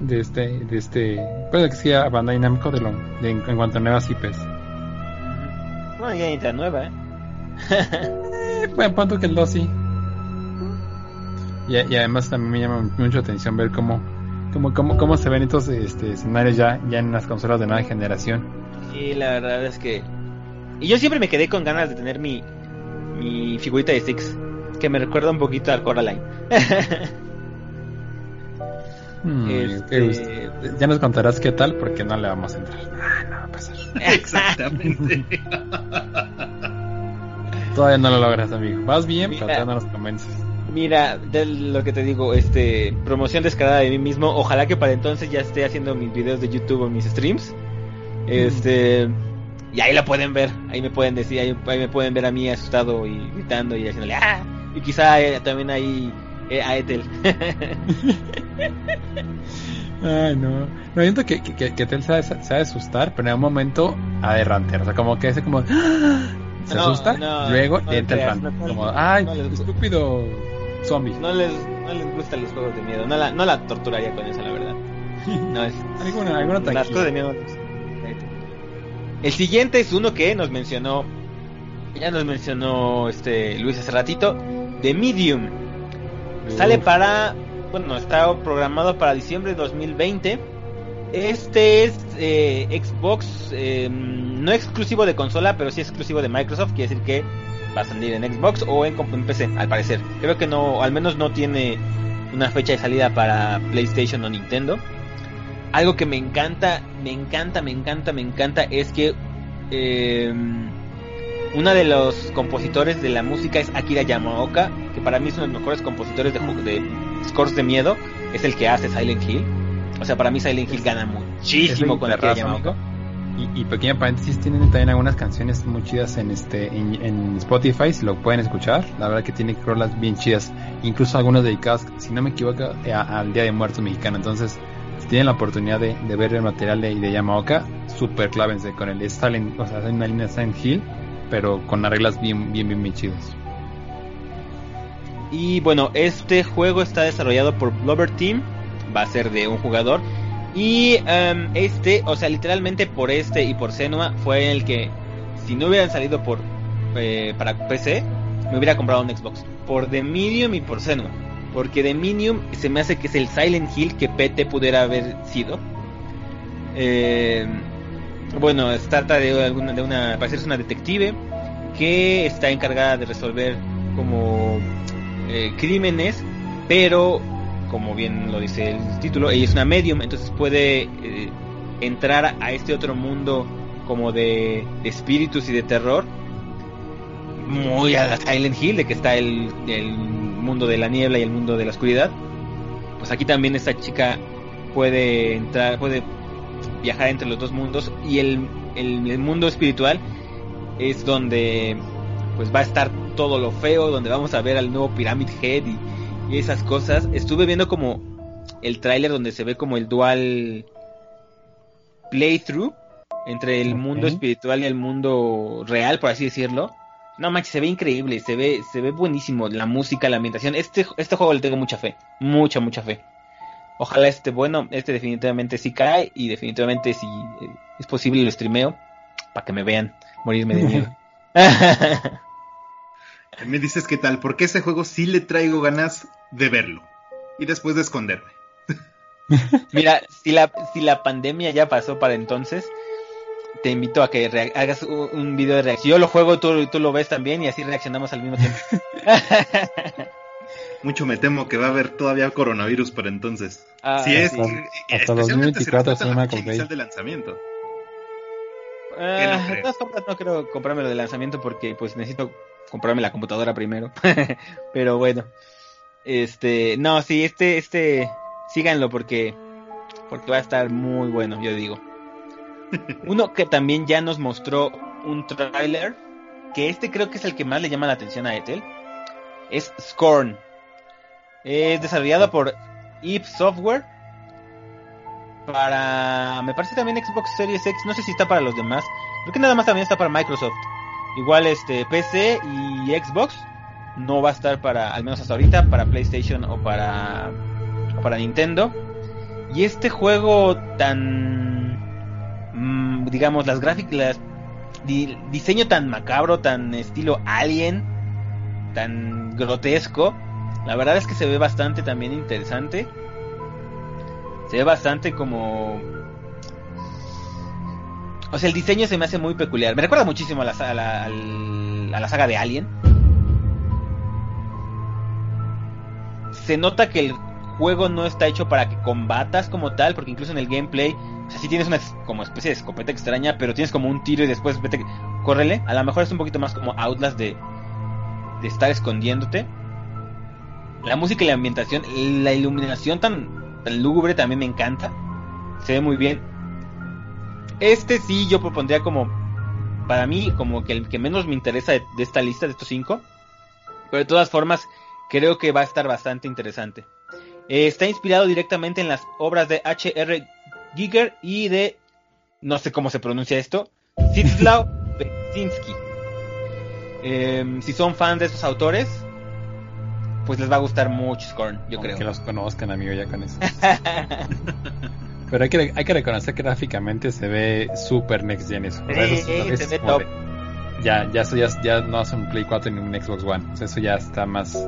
de este, de este, puede que sea Bandai Namco de lo, de, en, cuanto a nuevas IPs. Bueno, ya está nueva, ¿eh? Bueno, punto que el 2 sí. Y, además también me llama mucho atención ver cómo, cómo, cómo, cómo se ven estos este, escenarios ya, ya en las consolas de nueva generación. Sí, la verdad es que... Y yo siempre me quedé con ganas de tener mi, mi figurita de Six, que me recuerda un poquito al Coraline. <laughs> Hmm, este, ya nos contarás qué tal, porque no le vamos a entrar. Ah, no va a pasar. <laughs> Exactamente. <laughs> Todavía no lo logras, amigo. Vas bien, pero todavía no nos convences. Mira, de lo que te digo, este, promoción descarada de mí mismo. Ojalá que para entonces ya esté haciendo mis videos de YouTube o mis streams. Este, y ahí lo pueden ver. Ahí me pueden decir, ahí, me pueden ver a mí asustado y gritando y haciéndole ¡ah! Y quizá eh, también ahí eh, a Ethel. <laughs> Ay, no. No, siento que, que, que Ethel a asustar, pero en un momento a derrantear. O sea, como que ese como. ¡Ah! Se asusta, luego entra el como, ay, estúpido zombie. No les, no les gustan los juegos de miedo, no la, no la torturaría con eso, la verdad. <laughs> No es. alguna, alguna Las cosas de miedo. El siguiente es uno que nos mencionó, ya nos mencionó este Luis hace ratito, The Medium. Sale para, bueno, está programado para diciembre de 2020. Este es eh, Xbox eh, no exclusivo de consola, pero sí exclusivo de Microsoft, quiere decir que va a salir en Xbox o en, PC, al parecer. Creo que no, al menos no tiene una fecha de salida para PlayStation o Nintendo. Algo que me encanta, me encanta, me encanta, me encanta es que eh, uno de los compositores de la música es Akira Yamaoka, que para mí es uno de los mejores compositores de, de scores de miedo, es el que hace Silent Hill. O sea, para mí Silent Hill gana muchísimo con Akira Yamaoka. Y, pequeña paréntesis, tienen también algunas canciones muy chidas en este en, Spotify, si lo pueden escuchar. La verdad que tiene rolas bien chidas, incluso algunas dedicadas, si no me equivoco, al Día de Muertos mexicano. Entonces, tienen la oportunidad de, ver el material de, de Yamaoka, super clávense con el Silent, o sea, una línea de Silent Hill, pero con reglas bien, bien, bien, bien chidas. Y bueno, este juego está desarrollado por Blover Team, va a ser de un jugador. Y em, este, o sea, literalmente por este y por Senua fue el que, si no hubieran salido por eh, para PC, me hubiera comprado un Xbox. Por Medium y por Senua. Porque Medium se me hace que es el Silent Hill que PT pudiera haber sido. Eh, bueno, se trata de, alguna, de una, parece una detective que está encargada de resolver como eh, crímenes, pero como bien lo dice el título, ella es una medium, entonces puede eh, entrar a este otro mundo como de, espíritus y de terror, muy a la Silent Hill, de que está el, el mundo de la niebla y el mundo de la oscuridad. Pues aquí también esta chica puede entrar, puede viajar entre los dos mundos y el, el, mundo espiritual es donde pues va a estar todo lo feo, donde vamos a ver al nuevo Pyramid Head esas cosas. Estuve viendo como el tráiler donde se ve como el dual playthrough entre el mundo espiritual y el mundo real, por así decirlo. No manches, se ve increíble, se ve, se ve buenísimo, la música, la ambientación. Este, este juego le tengo mucha fe, mucha, mucha fe. Ojalá este bueno, este definitivamente sí cae y definitivamente si eh, es posible lo streameo para que me vean morirme de miedo. <laughs> <laughs> me dices qué tal, porque ese juego sí le traigo ganas de verlo y después de esconderme. <laughs> Mira, si la, si la pandemia ya pasó para entonces, te invito a que hagas un, video de reacción. Yo lo juego, tú, tú lo ves también y así reaccionamos al mismo tiempo. <laughs> Mucho me temo que va a haber todavía coronavirus para entonces. Ah, si es, hasta 2024 se llama de lanzamiento. Ah, no, no, creo comprarme lo de lanzamiento porque pues necesito comprarme la computadora primero. <laughs> Pero bueno. Este, no, sí, este, este, síganlo porque, porque va a estar muy bueno, yo digo. <laughs> Uno que también ya nos mostró un trailer, que este creo que es el que más le llama la atención a Ethel, es Scorn. Es desarrollado por Eve Software. Para. Me parece también Xbox Series X. No sé si está para los demás. Creo que nada más también está para Microsoft. Igual este PC y Xbox. No va a estar para, al menos hasta ahorita, para PlayStation o para, o para Nintendo. Y este juego tan. Mm, digamos, las gráficas. diseño tan macabro, tan estilo alien. Tan grotesco la verdad es que se ve bastante también interesante. Se ve bastante como... O sea, el diseño se me hace muy peculiar. Me recuerda muchísimo a la, a la, saga de Alien. Se nota que el juego no está hecho para que combatas como tal, porque incluso en el gameplay, o sea, sí tienes una como especie de escopeta extraña, pero tienes como un tiro y después vete, córrele. A lo mejor es un poquito más como Outlast de, de estar escondiéndote la música y la ambientación, la iluminación tan, tan lúgubre también me encanta. Se ve muy bien. Este sí yo propondría como, para mí, como que el que menos me interesa de, esta lista, de estos cinco. Pero de todas formas, creo que va a estar bastante interesante. Eh, está inspirado directamente en las obras de H.R. Giger y de, no sé cómo se pronuncia esto, Sitzlaw <laughs> Bezinski. Em, si son fans de esos autores, pues les va a gustar mucho Scorn, yo creo. Que los conozcan, amigo, ya con eso. <laughs> Pero hay que, hay que reconocer que gráficamente se ve super next gen eso. se ve top. ya, ya, eso ya, ya no hace un Play 4 ni un Xbox One. O sea, eso ya está más.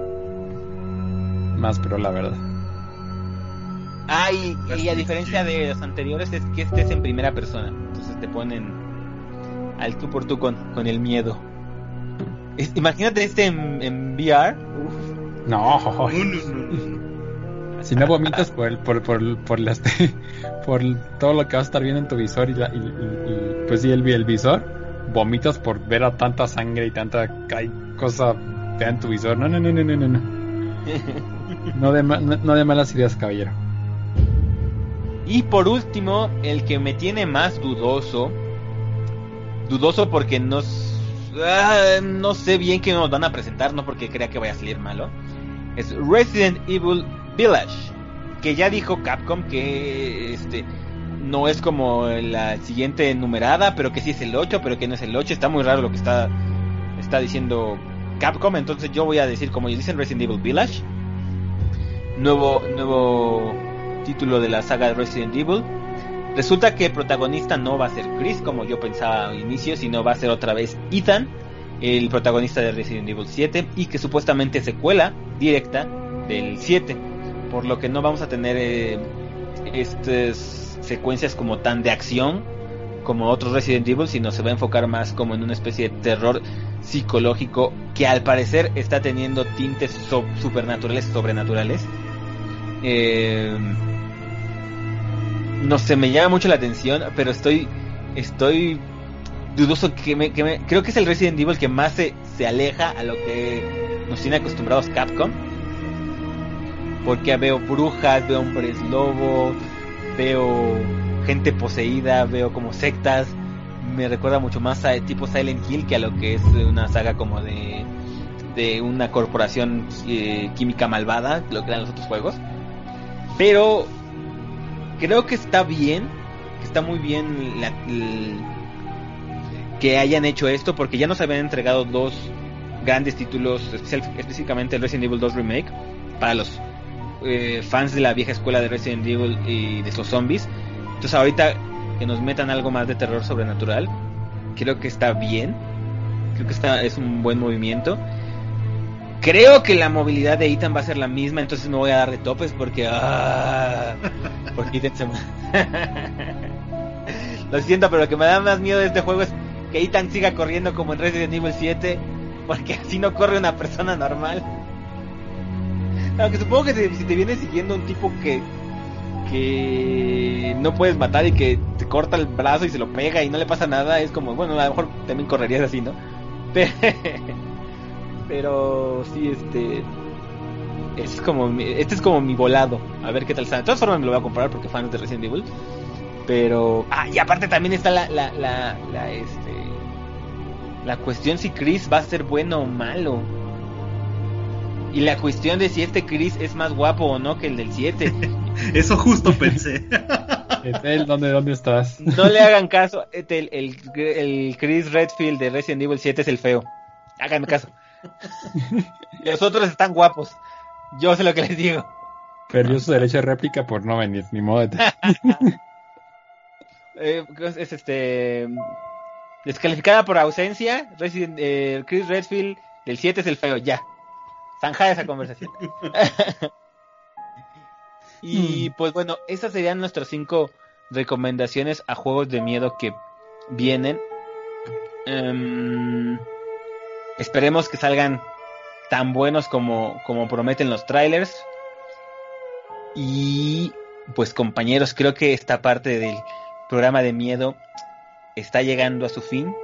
Más pro, la verdad. Ah, y, a diferencia de los anteriores, es que este es en primera persona. Entonces te ponen al tú por tú con, con el miedo. imagínate este en, en VR. Uf no. Si no vomitas por, el, por, por, por, las, <laughs> por todo lo que vas a estar viendo en tu visor y, y, pues sí, el, el, visor, vomitas por ver a tanta sangre y tanta cosa en tu visor. No, no, no, no, no, no. No <laughs> de, no de malas ideas, caballero. Y por último, el que me tiene más dudoso, dudoso porque no, ah, no sé bien qué nos van a presentar, no porque crea que vaya a salir malo es Resident Evil Village. que ya dijo Capcom que este no es como la siguiente numerada, pero que sí es el 8, pero que no es el 8. Está muy raro lo que está, está diciendo Capcom. Entonces yo voy a decir, como dicen Resident Evil Village. Nuevo, nuevo título de la saga de Resident Evil. Resulta que el protagonista no va a ser Chris, como yo pensaba al inicio, sino va a ser otra vez Ethan, el protagonista de Resident Evil 7, y que supuestamente es secuela directa del 7. Por lo que no vamos a tener eh, estas secuencias como tan de acción como otros Resident Evil, sino se va a enfocar más como en una especie de terror psicológico que al parecer está teniendo tintes supernaturales, sobrenaturales. Eh, no sé, me llama mucho la atención, pero estoy, estoy dudoso que me, creo que es el Resident Evil que más se, se aleja a lo que nos tiene acostumbrados Capcom. Porque veo brujas, veo hombres lobo, veo gente poseída, veo como sectas. Me recuerda mucho más a tipo Silent Hill que a lo que es una saga como de, de una corporación eh, química malvada, lo que eran los otros juegos. Pero creo que está bien, que está muy bien que hayan hecho esto porque ya nos habían entregado dos grandes títulos, específicamente el Resident Evil 2 Remake, para los eh, fans de la vieja escuela de Resident Evil y de esos zombies. Entonces ahorita que nos metan algo más de terror sobrenatural, creo que está bien. Creo que está, es un buen movimiento. Creo que la movilidad de Ethan va a ser la misma, entonces me voy a dar de topes porque... Ah, porque Ethan se... <laughs> Lo siento, pero lo que me da más miedo de este juego es que Ethan siga corriendo como en Resident Evil 7, porque así no corre una persona normal. Aunque supongo que si te viene siguiendo un tipo que que no puedes matar y que te corta el brazo y se lo pega y no le pasa nada, es como, bueno, a lo mejor también correrías así, ¿no? <laughs> Pero, sí, este es como este es como mi volado, a ver qué tal sale. De todas formas me lo voy a comprar porque fans de Resident Evil. Pero ah, y aparte también está la la la, la este la cuestión si Chris va a ser bueno o malo. Y la cuestión de si este Chris es más guapo o no que el del 7. <laughs> Eso justo pensé. ¿dónde, ¿Dónde estás? No le hagan caso. Este, el, el, Chris Redfield de Resident Evil 7 es el feo. Háganme caso. Los otros están guapos. Yo sé lo que les digo. Perdió su derecho de réplica por no venir, ni modo. <laughs> Eh, es este descalificada por ausencia. Resident, eh, Chris Redfield del 7 es el feo, ya. Zanja esa conversación. <laughs> y hmm. pues bueno, esas serían nuestras cinco recomendaciones a juegos de miedo que vienen. Em, esperemos que salgan tan buenos como, como prometen los trailers. Y pues compañeros, creo que esta parte del programa de miedo está llegando a su fin.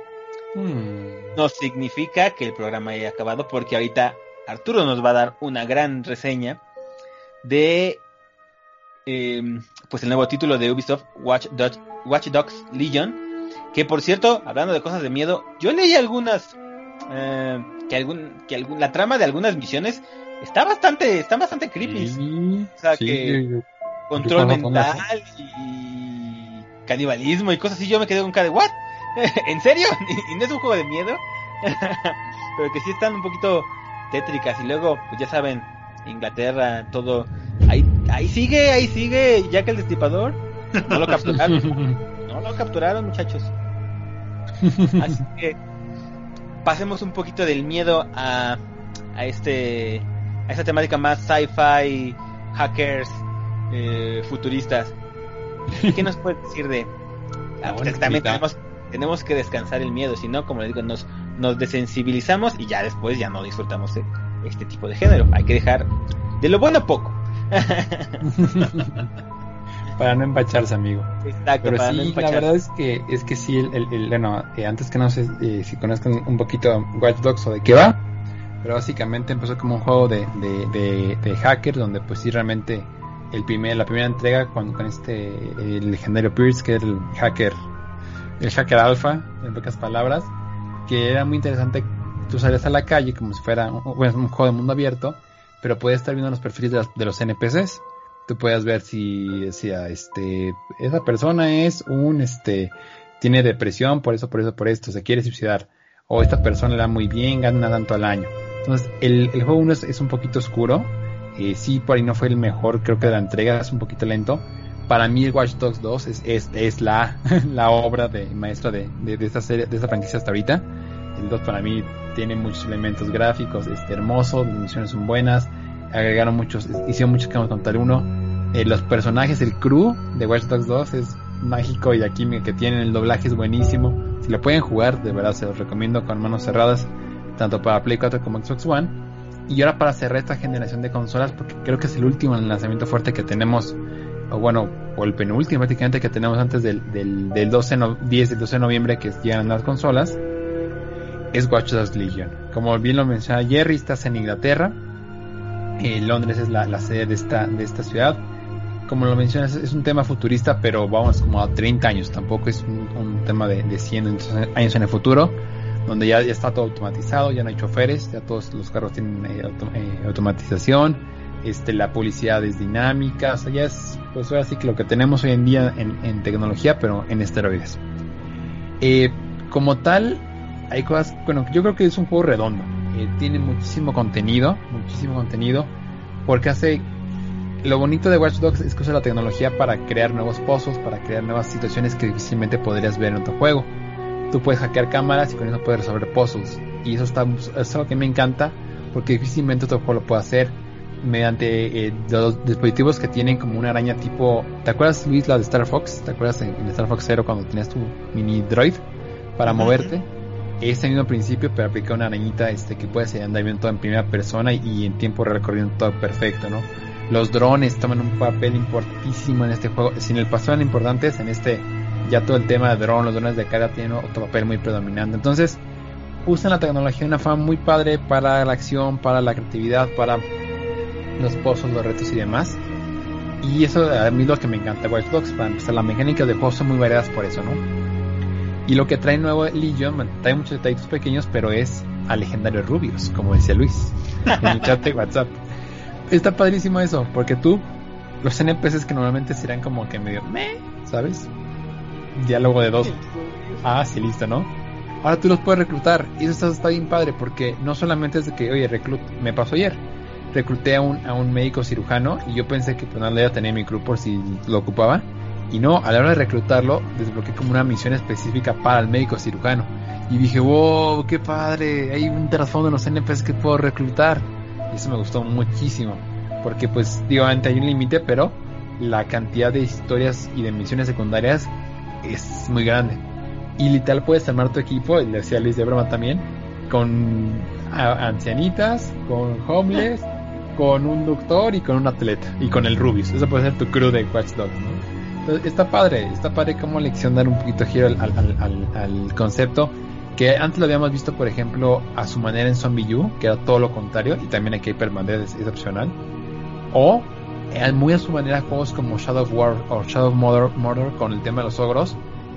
Hmm. No significa que el programa haya acabado porque ahorita Arturo nos va a dar una gran reseña de em, pues el nuevo título de Ubisoft Watch, Dogs, Legion que por cierto hablando de cosas de miedo yo leí algunas eh, que algún que algún, la trama de algunas misiones está bastante está bastante creepy. O sea que control mental y canibalismo y cosas así yo me quedé con cara de what <laughs> en serio <laughs> y no es un juego de miedo <laughs> pero que sí están un poquito tétricas. Y luego, pues ya saben, Inglaterra, todo. Ahí, ahí sigue, ahí sigue Jack el Destripador. No lo capturaron. <laughs> no lo capturaron, muchachos. Así que pasemos un poquito del miedo a, a este a esta temática más sci-fi, hackers, eh, futuristas. ¿Qué nos puedes decir de? Ah, también tenemos, tenemos que descansar el miedo, si no, como les digo, nos, nos desensibilizamos y ya después ya no disfrutamos de este tipo de género. Hay que dejar de lo bueno poco. <laughs> para no empacharse, amigo. Exacto, Pero sí, la verdad es que es que sí, el, el, bueno, eh, antes que no sé eh, si conozcan un poquito Watch Dogs o de qué va, pero básicamente empezó como un juego de, de, de, hacker donde pues sí realmente el primer, la primera entrega con, con este el legendario Pierce que es el hacker el hacker alfa en pocas palabras que era muy interesante. Tú salías a la calle como si fuera un, juego de mundo abierto, pero puedes estar viendo los perfiles de los, NPCs. tú puedes ver si decía, este, esa persona es un, este, tiene depresión, por eso, por eso, por esto, se quiere suicidar. O esta persona le da muy bien, gana tanto al año. Entonces, el, el juego 1 es, un poquito oscuro. Eh, sí, por ahí no fue el mejor, creo que la entrega es un poquito lento. Para mí, Watch Dogs 2 es, es, es la, <laughs> la obra de maestra de, de, esta serie, de esta franquicia hasta ahorita. El 2 para mí tiene muchos elementos gráficos, es hermoso, las misiones son buenas, agregaron muchos, hicieron muchos cambios contra el 1. Eh, los personajes, el crew de Watch Dogs 2 es mágico y la química que tienen, el doblaje es buenísimo. Si lo pueden jugar, de verdad se los recomiendo con manos cerradas, tanto para Play 4 como Xbox One. Y ahora para cerrar esta generación de consolas, porque creo que es el último lanzamiento fuerte que tenemos, o bueno, o el penúltimo prácticamente que tenemos antes del, del, del 12 no, 10 del 12 de noviembre que llegan las consolas, es Watch Dogs Legion. Como bien lo mencionaba Jerry, estás en Inglaterra, eh, Londres es la, la, sede de esta, de esta ciudad como lo mencionas, es un tema futurista, pero vamos como a 30 años, tampoco es un, tema de, de, 100 años en el futuro, donde ya, ya, está todo automatizado, ya no hay choferes, ya todos los carros tienen eh, eh, automatización, este, la publicidad es dinámica, o sea, ya es, pues ahora sí que lo que tenemos hoy en día en, tecnología, pero en esteroides. Eh, como tal, hay cosas, bueno, yo creo que es un juego redondo, tiene muchísimo contenido, muchísimo contenido, porque hace lo bonito de Watch Dogs es que usa la tecnología para crear nuevos pozos, para crear nuevas situaciones que difícilmente podrías ver en otro juego. Tú puedes hackear cámaras y con eso puedes resolver pozos. Y eso está, es algo que me encanta porque difícilmente otro juego lo puede hacer mediante eh, los dispositivos que tienen como una araña tipo... ¿Te acuerdas Luis la de Star Fox? ¿Te acuerdas en, Star Fox Zero cuando tenías tu mini droid para moverte? Ese mismo principio pero aplica una arañita este que puede andar bien todo en primera persona y, en tiempo real corriendo todo perfecto, ¿no? Los drones toman un papel importantísimo en este juego. Si en el pasado eran importantes, en este ya todo el tema de drones, los drones de carga tienen otro papel muy predominante. Entonces, usan la tecnología de una forma muy padre para la acción, para la creatividad, para los pozos, los retos y demás. Y eso a mí es lo que me encanta Watch Dogs. Para empezar, las mecánicas de juego son muy variadas por eso, ¿no? Y lo que trae nuevo Legion, trae muchos detalles pequeños, pero es a legendario Rubius, como decía Luis en el chat de WhatsApp está padrísimo eso, porque tú, los NPCs que normalmente serán como que medio me, ¿sabes? Diálogo de dos. Ah, sí, listo, ¿no? Ahora tú los puedes reclutar y eso está, bien padre porque no solamente es de que, oye, reclut me pasó ayer, recluté a un, a un médico cirujano y yo pensé que pues no le iba a tener mi crew por si lo ocupaba. Y no, a la hora de reclutarlo, desbloqueé como una misión específica para el médico cirujano. Y dije, wow, qué padre, hay un trasfondo en los NPCs que puedo reclutar. Y eso me gustó muchísimo. Porque pues, digo, hay un límite, pero la cantidad de historias y de misiones secundarias es muy grande. Y literal puedes armar tu equipo, le decía Luis de broma también, con ancianitas, con homeless, <laughs> con un doctor y con un atleta. Y con el Rubius. Eso puede ser tu crew de Watch Dogs, Entonces, está padre, está padre como lección dar un poquito giro al, al, al concepto que antes lo habíamos visto, por ejemplo, a su manera en Zombie U, que era todo lo contrario, y también aquí Hyper es, es opcional. O eh, muy a su manera juegos como Shadow of War o Shadow of Murder, con el tema de los ogros,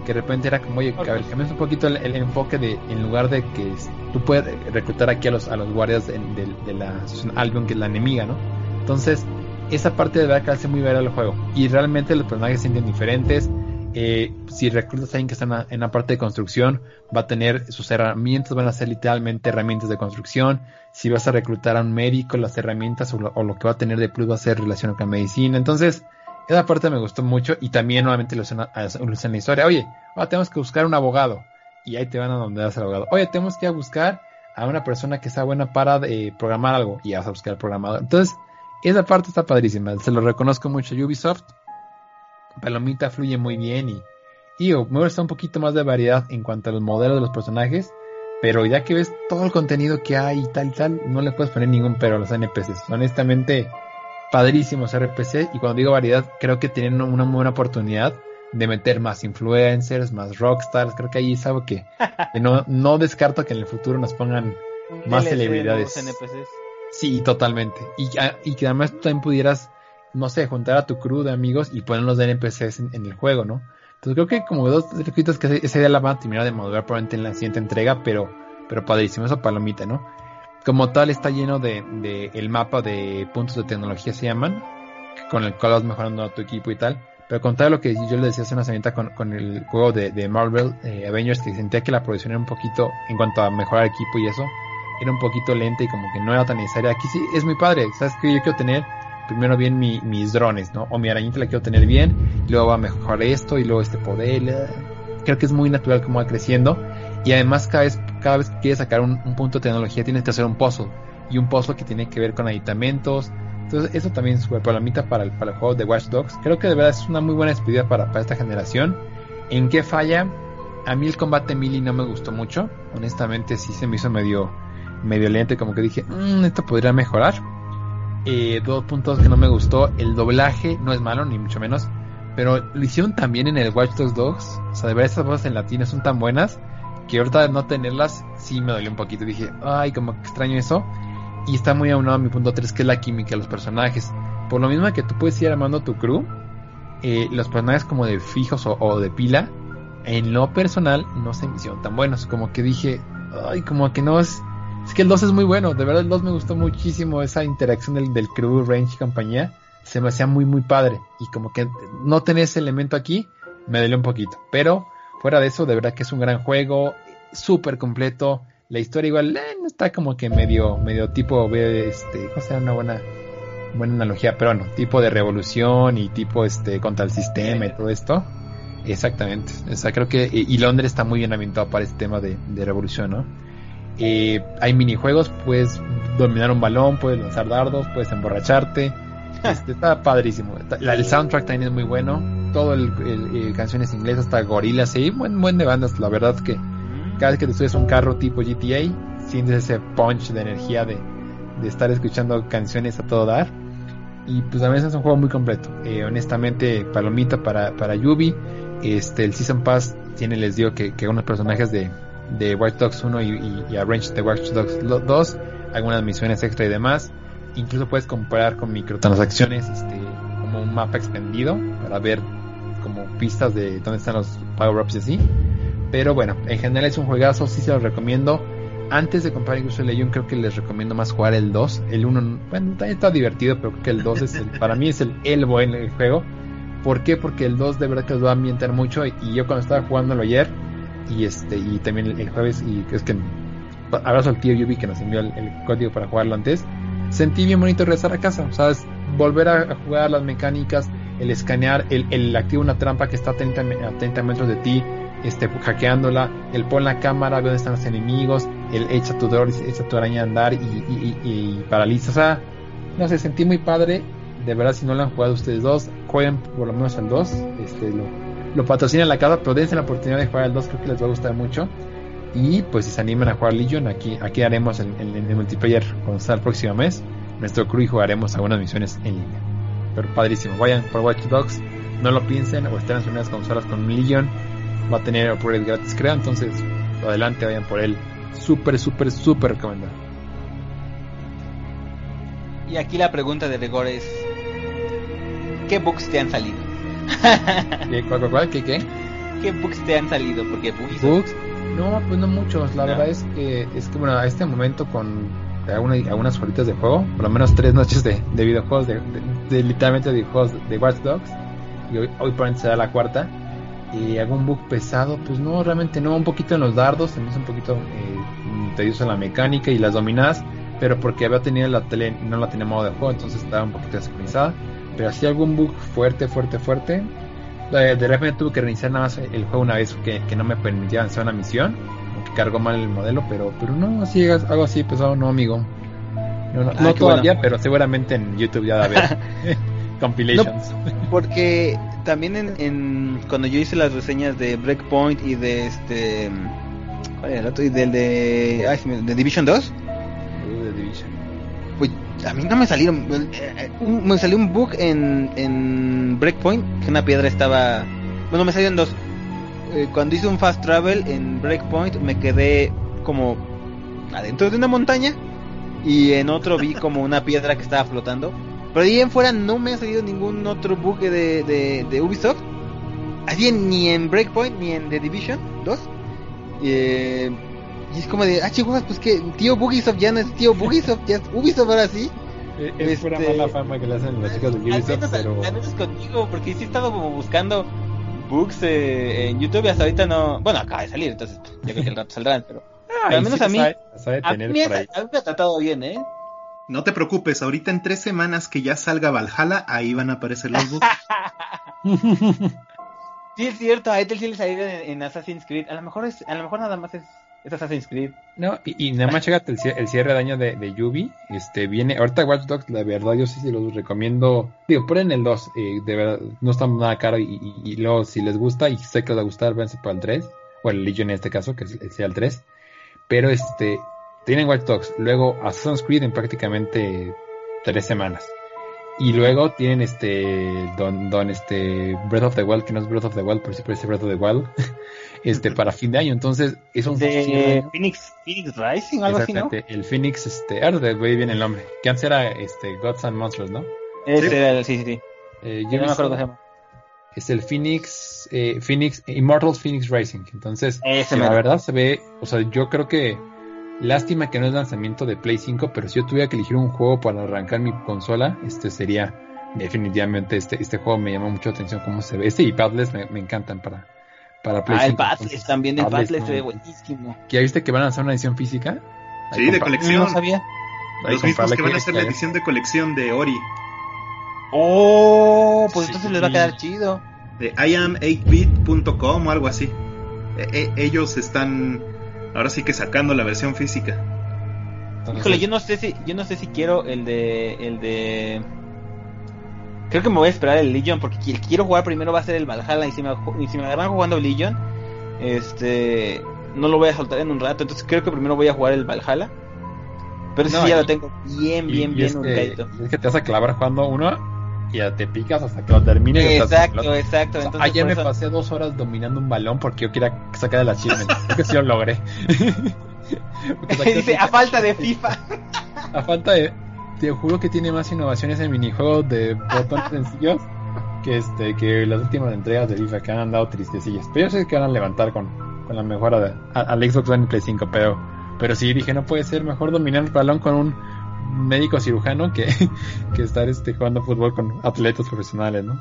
que de repente era como, oye, okay. a ver, cambias un poquito el, enfoque de, en lugar de que tú puedes reclutar aquí a los, a los guardias de, de, la Albion, que es la enemiga, ¿no? Entonces, esa parte de verdad que hace muy ver el juego. Y realmente los personajes se sienten diferentes eh, si reclutas a alguien que está en la, parte de construcción, va a tener sus herramientas, van a ser literalmente herramientas de construcción. Si vas a reclutar a un médico, las herramientas o lo, que va a tener de plus va a ser relacionado con medicina. Entonces, esa parte me gustó mucho y también nuevamente lo usan en la historia. Oye, ahora tenemos que buscar un abogado y ahí te van a donde vas al abogado. Oye, tenemos que buscar a una persona que sea buena para eh, programar algo y vas a buscar al programador. Entonces, esa parte está padrísima. Se lo reconozco mucho a Ubisoft Palomita fluye muy bien y, y me gusta un poquito más de variedad en cuanto a los modelos de los personajes, pero ya que ves todo el contenido que hay y tal y tal, no le puedes poner ningún pero a los NPCs. Honestamente, padrísimos RPC y cuando digo variedad, creo que tienen una buena oportunidad de meter más influencers, más rockstars, creo que ahí es algo que, no, no descarto que en el futuro nos pongan más celebridades. NPCs. Sí, totalmente. Y, y que además tú también pudieras no sé, juntar a tu crew de amigos y ponerlos de NPCs en, el juego, ¿no? Entonces creo que como dos circuitos que esa idea la van a terminar de modular probablemente en la siguiente entrega, pero, pero padrísimo, esa palomita, ¿no? Como tal está lleno de, de el mapa de puntos de tecnología se llaman, con el cual vas mejorando a tu equipo y tal. Pero contar lo que yo le decía hace una semana con, con el juego de, de Marvel eh, Avengers, que sentía que la producción era un poquito, en cuanto a mejorar equipo y eso, era un poquito lenta y como que no era tan necesaria. Aquí sí es muy padre, ¿sabes que Yo quiero tener primero bien mi, mis drones, ¿no? O mi arañita la quiero tener bien, y luego va a mejorar esto y luego este poder. Creo que es muy natural como va creciendo. Y además cada vez, cada vez que quieres sacar un, un punto de tecnología tienes que hacer un puzzle. Y un puzzle que tiene que ver con aditamentos, entonces, eso también es súper palomita para el, para juego de Watch Dogs. Creo que de verdad es una muy buena despedida para, para esta generación. ¿En qué falla? A mí el combate Melee no me gustó mucho. Honestamente, sí se me hizo medio, medio lento. Como que dije, mmm, esto podría mejorar. Eh, dos puntos que no me gustó. El doblaje no es malo, ni mucho menos. Pero lo hicieron también en el Watch Dogs 2. O sea, de verdad, estas voces en latino son tan buenas que ahorita no tenerlas sí me dolió un poquito. Dije, ay, como que extraño eso y está muy aunado a mi punto 3 que es la química de los personajes. Por lo mismo que tú puedes ir armando tu crew, eh, los personajes como de fijos o, de pila, en lo personal no se me hicieron tan buenos. Como que dije, ay, como que no es... Es que el 2 es muy bueno, de verdad el 2 me gustó muchísimo esa interacción del, del crew, range y compañía. Se me hacía muy muy padre. Y como que no tener ese elemento aquí, me dolió un poquito. Pero fuera de eso, de verdad que es un gran juego, súper completo la historia igual eh, no está como que medio, medio tipo, este, ¿cómo sea una buena, buena analogía? Pero bueno, tipo de revolución y tipo este contra el sistema y todo esto. Exactamente. O sea, creo que, y, Londres está muy bien ambientado para este tema de, revolución, ¿no? Eh, hay minijuegos, puedes dominar un balón, puedes lanzar dardos, puedes emborracharte. Este, está padrísimo. el soundtrack también es muy bueno. Todo el, canciones inglesas, hasta gorilas, sí, buen, buen de bandas, la verdad que cada vez que te subes un carro tipo GTA, sientes ese punch de energía de, estar escuchando canciones a todo dar. Y pues a veces es un juego muy completo. Eh, honestamente, palomita para, para Yubi. Este, el Season Pass tiene, les digo, que, que unos personajes de, de Watch Dogs 1 y, y, y de Watch Dogs 2, algunas misiones extra y demás. Incluso puedes comparar con microtransacciones, este, como un mapa extendido para ver como pistas de dónde están los power-ups y así. Pero bueno, en general es un juegazo, sí se lo recomiendo. Antes de comprar incluso el Legion, creo que les recomiendo más jugar el 2. El 1, bueno, también está divertido, pero creo que el 2 es el, para mí es el, el buen el juego. ¿Por qué? Porque el 2 de verdad que los va a ambientar mucho. Y, yo cuando estaba jugándolo ayer, y este y también el, jueves, y es que abrazo al tío Yubi que nos envió el, código para jugarlo antes, sentí bien bonito regresar a casa. O volver a, jugar las mecánicas, el escanear, el, el activar una trampa que está a 30, a 30 metros de ti este, hackeándola, el pon la cámara, ve dónde están los enemigos, el echa tu dolor, echa tu araña a andar y, y, y, paraliza. O sea, no sé, sentí muy padre. De verdad, si no lo han jugado ustedes dos, jueguen por lo menos al 2. Este, lo, lo patrocina la casa, pero dense la oportunidad de jugar al 2, creo que les va a gustar mucho. Y pues si se animan a jugar Legion, aquí, aquí haremos el, el, multiplayer cuando sea el próximo mes. Nuestro crew y jugaremos algunas misiones en línea. Pero padrísimo, vayan por Watch Dogs, no lo piensen o estén en sus nuevas consolas con Legion va a tener upgrade gratis, creo. Entonces, adelante, vayan por él. Súper, súper, súper recomendado. Y aquí la pregunta de rigor es: ¿Qué books te han salido? ¿Qué, cuál, cuál, ¿Qué, qué? ¿Qué books te han salido? Porque books. No, pues no muchos. La verdad es que, es que, bueno, a este momento con algunas, horitas de juego, por lo menos tres noches de, de videojuegos, de, de, literalmente de juegos de Watch Dogs, y hoy, hoy probablemente será la cuarta y algún bug pesado, pues no, realmente no, un poquito en los dardos, se me hizo un poquito eh, tedioso la mecánica y las dominadas, pero porque había tenido la tele, no la tenía modo de juego, entonces estaba un poquito desincronizada, pero así algún bug fuerte, fuerte, fuerte, de, repente tuve que reiniciar nada más el juego una vez que, que no me permitía avanzar una misión, que cargó mal el modelo, pero, pero no, así, algo así pesado, no amigo. No, no, ah, todavía, pero seguramente en YouTube ya debe haber <laughs> <laughs> compilations. porque también en, cuando yo hice las reseñas de Breakpoint y de este ¿cuál era el otro? y del de ay, de Division 2 pues a mí no me salieron eh, me salió un bug en, en Breakpoint que una piedra estaba bueno me salieron dos eh, cuando hice un fast travel en Breakpoint me quedé como adentro de una montaña y en otro vi <laughs> como una piedra que estaba flotando pero ahí en fuera no me ha salido ningún otro bug de, de, Ubisoft. Así ni en Breakpoint ni en The Division 2. Eh, y es como de, ah, chihuahuas, pues que tío Bugisoft ya no es tío Bugisoft, ya es Ubisoft ahora sí. Es pura Este- mala fama que le hacen las chicas de Al Ubisoft, menos, pero... al menos contigo, porque sí he estado como buscando bugs eh, en YouTube y hasta ahorita no. Bueno, acaba de salir, entonces pues, yo creo que el rato saldrán, pero. Ay, al menos sí a mí- sabe- sabe A tener mí, por ahí. a mí me ha tratado bien, ¿eh? No te preocupes, ahorita en tres semanas que ya salga Valhalla, ahí van a aparecer los bugs. <laughs> Sí, es cierto, a Ethel sí le salió en, en Assassin's Creed. A lo mejor es, a lo mejor nada más es, es Assassin's Creed. No, y, nada más chécate el, el cierre de año de, de Yubi. Este, viene, ahorita Watch Dogs, la verdad, yo sí se los recomiendo. Digo, ponen el 2, eh, de verdad, no está nada caro. Y, luego, si les gusta, y sé que les va a gustar, váyanse para el 3, o el Legion en este caso, que sea el 3. Pero este, tienen Watch Dogs, luego Assassin's Creed en prácticamente tres semanas. Y luego tienen este Don, Don este Breath of the Wild, que no es Breath of the Wild, pero sí parece Breath of the Wild, <laughs> este <laughs> para fin de año. Entonces, es un de año. Phoenix, Phoenix Rising, algo así, ¿no? Exactamente, el Phoenix, este, ahora de güey viene el nombre, que antes era este Gods and Monsters, ¿no? Ese Sí. era el, sí, sí, sí. Eh, Yo no me acuerdo se llama. es el Phoenix, eh, Phoenix, Immortals Phoenix Racing. Entonces, Ese la verdad se ve, o sea, yo creo que lástima que no es lanzamiento de Play 5, pero si yo tuviera que elegir un juego para arrancar mi consola, este sería definitivamente este, este juego me llama mucho la atención cómo se ve. Este y Padless me, me encantan para, para Play Ah, el 5. Pathless entonces, también, el Padless, se ve buenísimo. ¿Ya viste que van a lanzar una edición física? Ahí Sí, de colección. No sabía. ahí Los mismos que van a hacer la edición de colección de Ori. Oh, pues Sí. entonces les va a quedar chido. De iam8bit.com o algo así. E- e- ellos están ahora sí que sacando la versión física. Híjole, yo no sé si, yo no sé si quiero el de, el de. Creo que me voy a esperar el Legion porque qui- quiero jugar primero va a ser el Valhalla y si me, y si me agarran jugando Legion, este, no lo voy a soltar en un rato, entonces creo que primero voy a jugar el Valhalla. Pero No, sí ya y- lo tengo bien, Y- bien, y bien es que, es que te vas a clavar jugando uno y ya te picas hasta que lo termines. en Exacto, exacto. O sea, Entonces, ayer me eso- pasé dos horas dominando un balón porque yo quería sacar el achievement. Creo que sí lo logré. <laughs> <laughs> Dice, a falta de FIFA. <laughs> a falta de. Te juro que tiene más innovaciones en minijuegos de botones sencillos que este que las últimas entregas de FIFA que han andado tristecillas. Pero yo sé que van a levantar con, con la mejora de, a- al Xbox One y Play 5, pero, pero sí dije, no puede ser mejor dominar el balón con un médico cirujano que, <laughs> que estar este jugando fútbol con atletas profesionales, ¿no?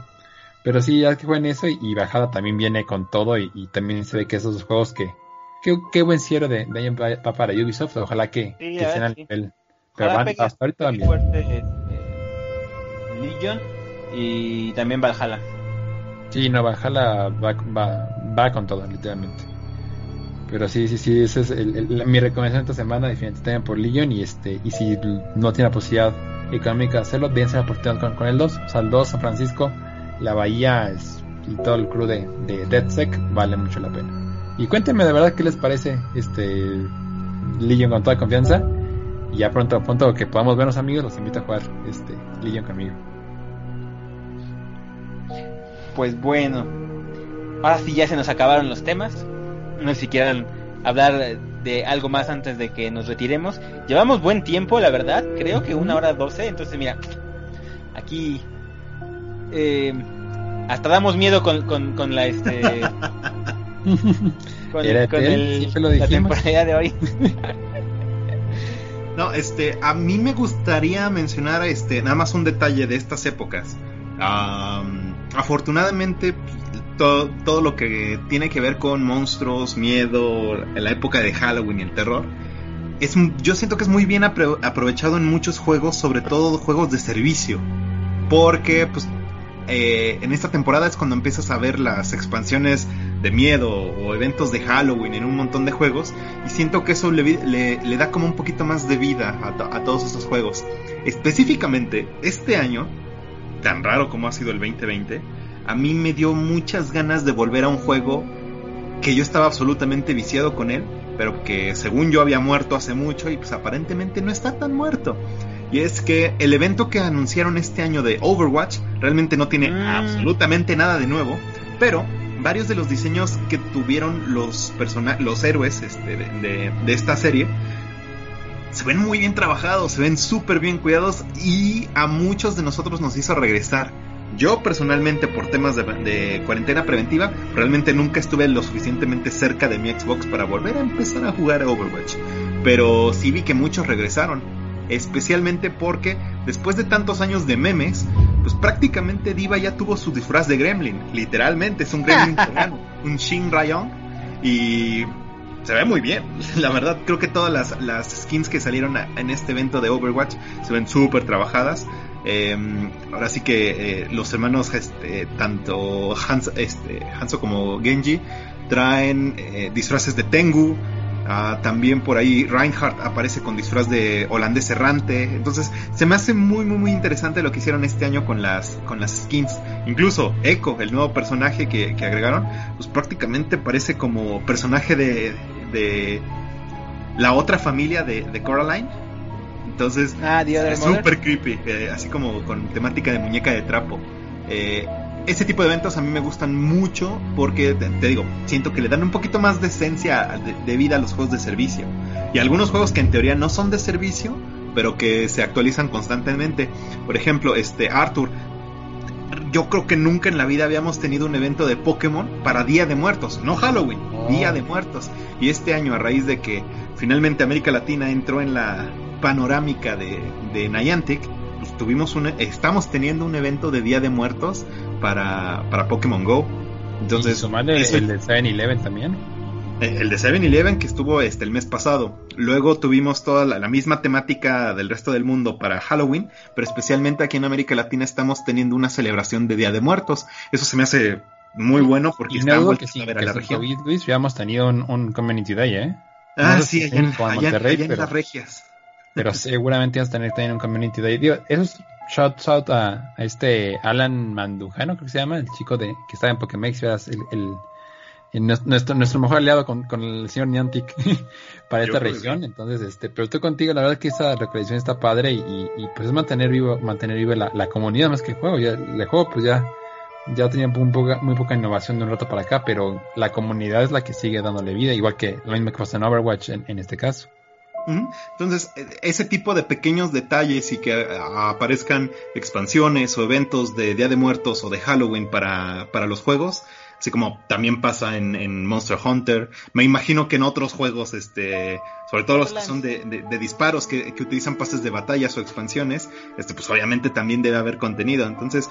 Pero sí, ya que jueguen eso y, y Bajada también viene con todo y, y también se ve que esos juegos que... Qué, buen cierre de, de va para Ubisoft, ojalá que, Sí, que sean al sí. nivel. Pero van, hasta ahorita fuerte, este, Legion y también Valhalla. Sí, no, Valhalla va, va, va con todo, literalmente. Pero sí, sí, sí, esa es el- mi recomendación esta semana, definitivamente por Legion. Y este y si no tiene la posibilidad económica de hacerlo, dense la oportunidad con, con el 2. O sea, el 2, San Francisco, la bahía es- y todo el crew de, de DeadSec vale mucho la pena. Y cuéntenme de verdad qué les parece este Legion con toda confianza. Y ya pronto, pronto que podamos vernos amigos, los invito a jugar este Legion conmigo. Pues bueno, ahora sí ya se nos acabaron los temas. No sé si quieran hablar de algo más antes de que nos retiremos. Llevamos buen tiempo, la verdad. Creo que una hora doce. Entonces, mira, aquí eh, hasta damos miedo con, con, con la este <laughs> con, Era con el, lo la temporada de hoy. No, este, a mí me gustaría mencionar este, nada más un detalle de estas épocas. Am, afortunadamente, todo, todo lo que tiene que ver con monstruos, miedo, la época de Halloween y el terror, es, yo siento que es muy bien apro- aprovechado en muchos juegos, sobre todo juegos de servicio. Porque, pues, eh, en esta temporada es cuando empiezas a ver las expansiones de miedo o eventos de Halloween en un montón de juegos y siento que eso le, da como un poquito más de vida a todos estos juegos. Específicamente, este año, tan raro como ha sido el 2020, a mí me dio muchas ganas de volver a un juego que yo estaba absolutamente viciado con él, pero que según yo había muerto hace mucho y pues aparentemente no está tan muerto. Y es que el evento que anunciaron este año de Overwatch realmente no tiene Mm. absolutamente nada de nuevo, pero varios de los diseños que tuvieron los los héroes este, de, de- de esta serie se ven muy bien trabajados, se ven súper bien cuidados y a muchos de nosotros nos hizo regresar. Yo personalmente por temas de, de cuarentena preventiva realmente nunca estuve lo suficientemente cerca de mi Xbox para volver a empezar a jugar a Overwatch. Pero sí vi que muchos regresaron. especialmente porque después de tantos años de memes, pues prácticamente Diva ya tuvo su disfraz de Gremlin, literalmente, es un Gremlin <laughs> coreano, un Shin Rayong, y se ve muy bien. <laughs> La verdad, creo que todas las, las skins que salieron en este evento de Overwatch se ven súper trabajadas. Em, ahora sí que eh, los hermanos, este, tanto Hans, este, Hanzo como Genji, traen eh, disfraces de Tengu. Ah, también por ahí Reinhardt aparece con disfraz de holandés errante. Entonces se me hace muy muy muy interesante lo que hicieron este año con las, con las skins. Incluso Echo, el nuevo personaje que, agregaron, pues prácticamente parece como personaje de, de la otra familia de, de Coraline. Entonces ah, es súper creepy, eh, así como con temática de muñeca de trapo. Eh, ese tipo de eventos a mí me gustan mucho porque, te, digo, siento que le dan un poquito más de esencia de, vida a los juegos de servicio. Y algunos juegos que en teoría no son de servicio, pero que se actualizan constantemente. Por ejemplo, este Arthur, yo creo que nunca en la vida habíamos tenido un evento de Pokémon para Día de Muertos, no Halloween, oh. Día de Muertos. Y este año, a raíz de que finalmente América Latina entró en la panorámica de, de Niantic, pues tuvimos un, estamos teniendo un evento de Día de Muertos para, para Pokémon Go. Entonces, el, de 7-Eleven también. Eh, el de 7-Eleven que estuvo este el mes pasado. Luego tuvimos toda la, misma temática del resto del mundo para Halloween, pero especialmente aquí en América Latina estamos teniendo una celebración de Día de Muertos. Eso se me hace muy bueno porque estamos que a la región. Luis, ya hemos tenido un, Community Day, ¿eh? Ah, sí, allá, en, las regias. Pero seguramente vas a tener también un Community Day. Digo, esos shout out a, este Alan Mandujano, creo que se llama, el chico de que está en Pokémex, el, el, nuestro, nuestro mejor aliado con, con el señor Niantic <laughs> para esta región. Entonces, este, pero estoy contigo, la verdad es que esa recolección está padre y, y, pues es mantener vivo, mantener viva la, la, comunidad más que el juego. Ya, el juego pues ya, ya tenía muy poca, muy poca innovación de un rato para acá, pero la comunidad es la que sigue dándole vida, igual que lo mismo que pasa en Overwatch en, en este caso. Entonces, e, ese tipo de pequeños detalles y que aparezcan expansiones o eventos de Día de Muertos o de Halloween para, para los juegos, así como también pasa en, Monster Hunter. Me imagino que en otros juegos, este, sobre todo los que son de, de, disparos, que, que, utilizan pases de batallas o expansiones, este, pues obviamente también debe haber contenido. Entonces,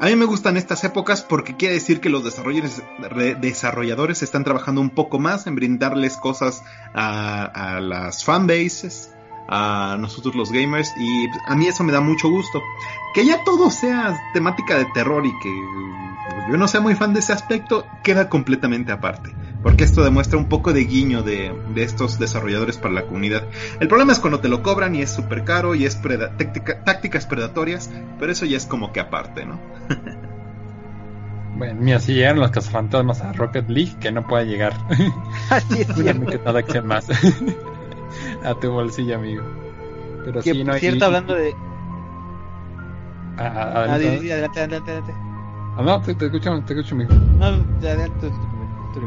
a mí me gustan estas épocas porque quiere decir que los desarrolladores, están trabajando un poco más en brindarles cosas a, las fanbases, a nosotros los gamers, y a mí eso me da mucho gusto. Que ya todo sea temática de terror y que yo no sea muy fan de ese aspecto, queda completamente aparte porque esto demuestra un poco de guiño de, estos desarrolladores para la comunidad. El problema es cuando te lo cobran y es súper caro y es tácticas predatorias, pero eso ya es como que aparte, ¿no? bueno, mira, si llegan los cazafantasmas a Rocket League, que no pueda llegar. <laughs> Así es cierto. acción más <laughs> a tu bolsillo, amigo. Pero que, sí, no cierto, hablando de... Ah, ah, adelante, adelante, adelante, Ah, no, te, escucho, te escucho, amigo. No, adelante.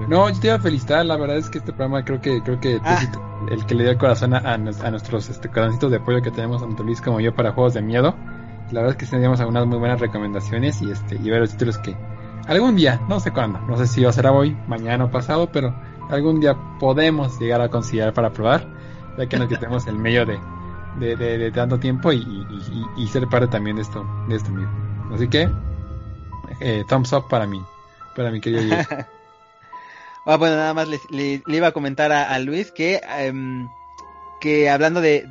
No, yo te iba a felicitar, la verdad es que este programa creo que creo que ah. el que le dio el corazón a, nuestros este, corazoncitos de apoyo que tenemos tanto Luis como yo para juegos de miedo. La verdad es que teníamos algunas muy buenas recomendaciones y este y varios títulos que algún día, no sé cuándo, no sé si va a ser hoy, mañana o pasado, pero algún día podemos llegar a considerar para probar, ya que nos quitemos el medio de, de, tanto tiempo y, y, ser parte también de esto, de esto mismo. Así que, eh, thumbs up para mí, para mi querido <laughs> Ah, bueno, nada más le, iba a comentar a, Luis que, em, que hablando de,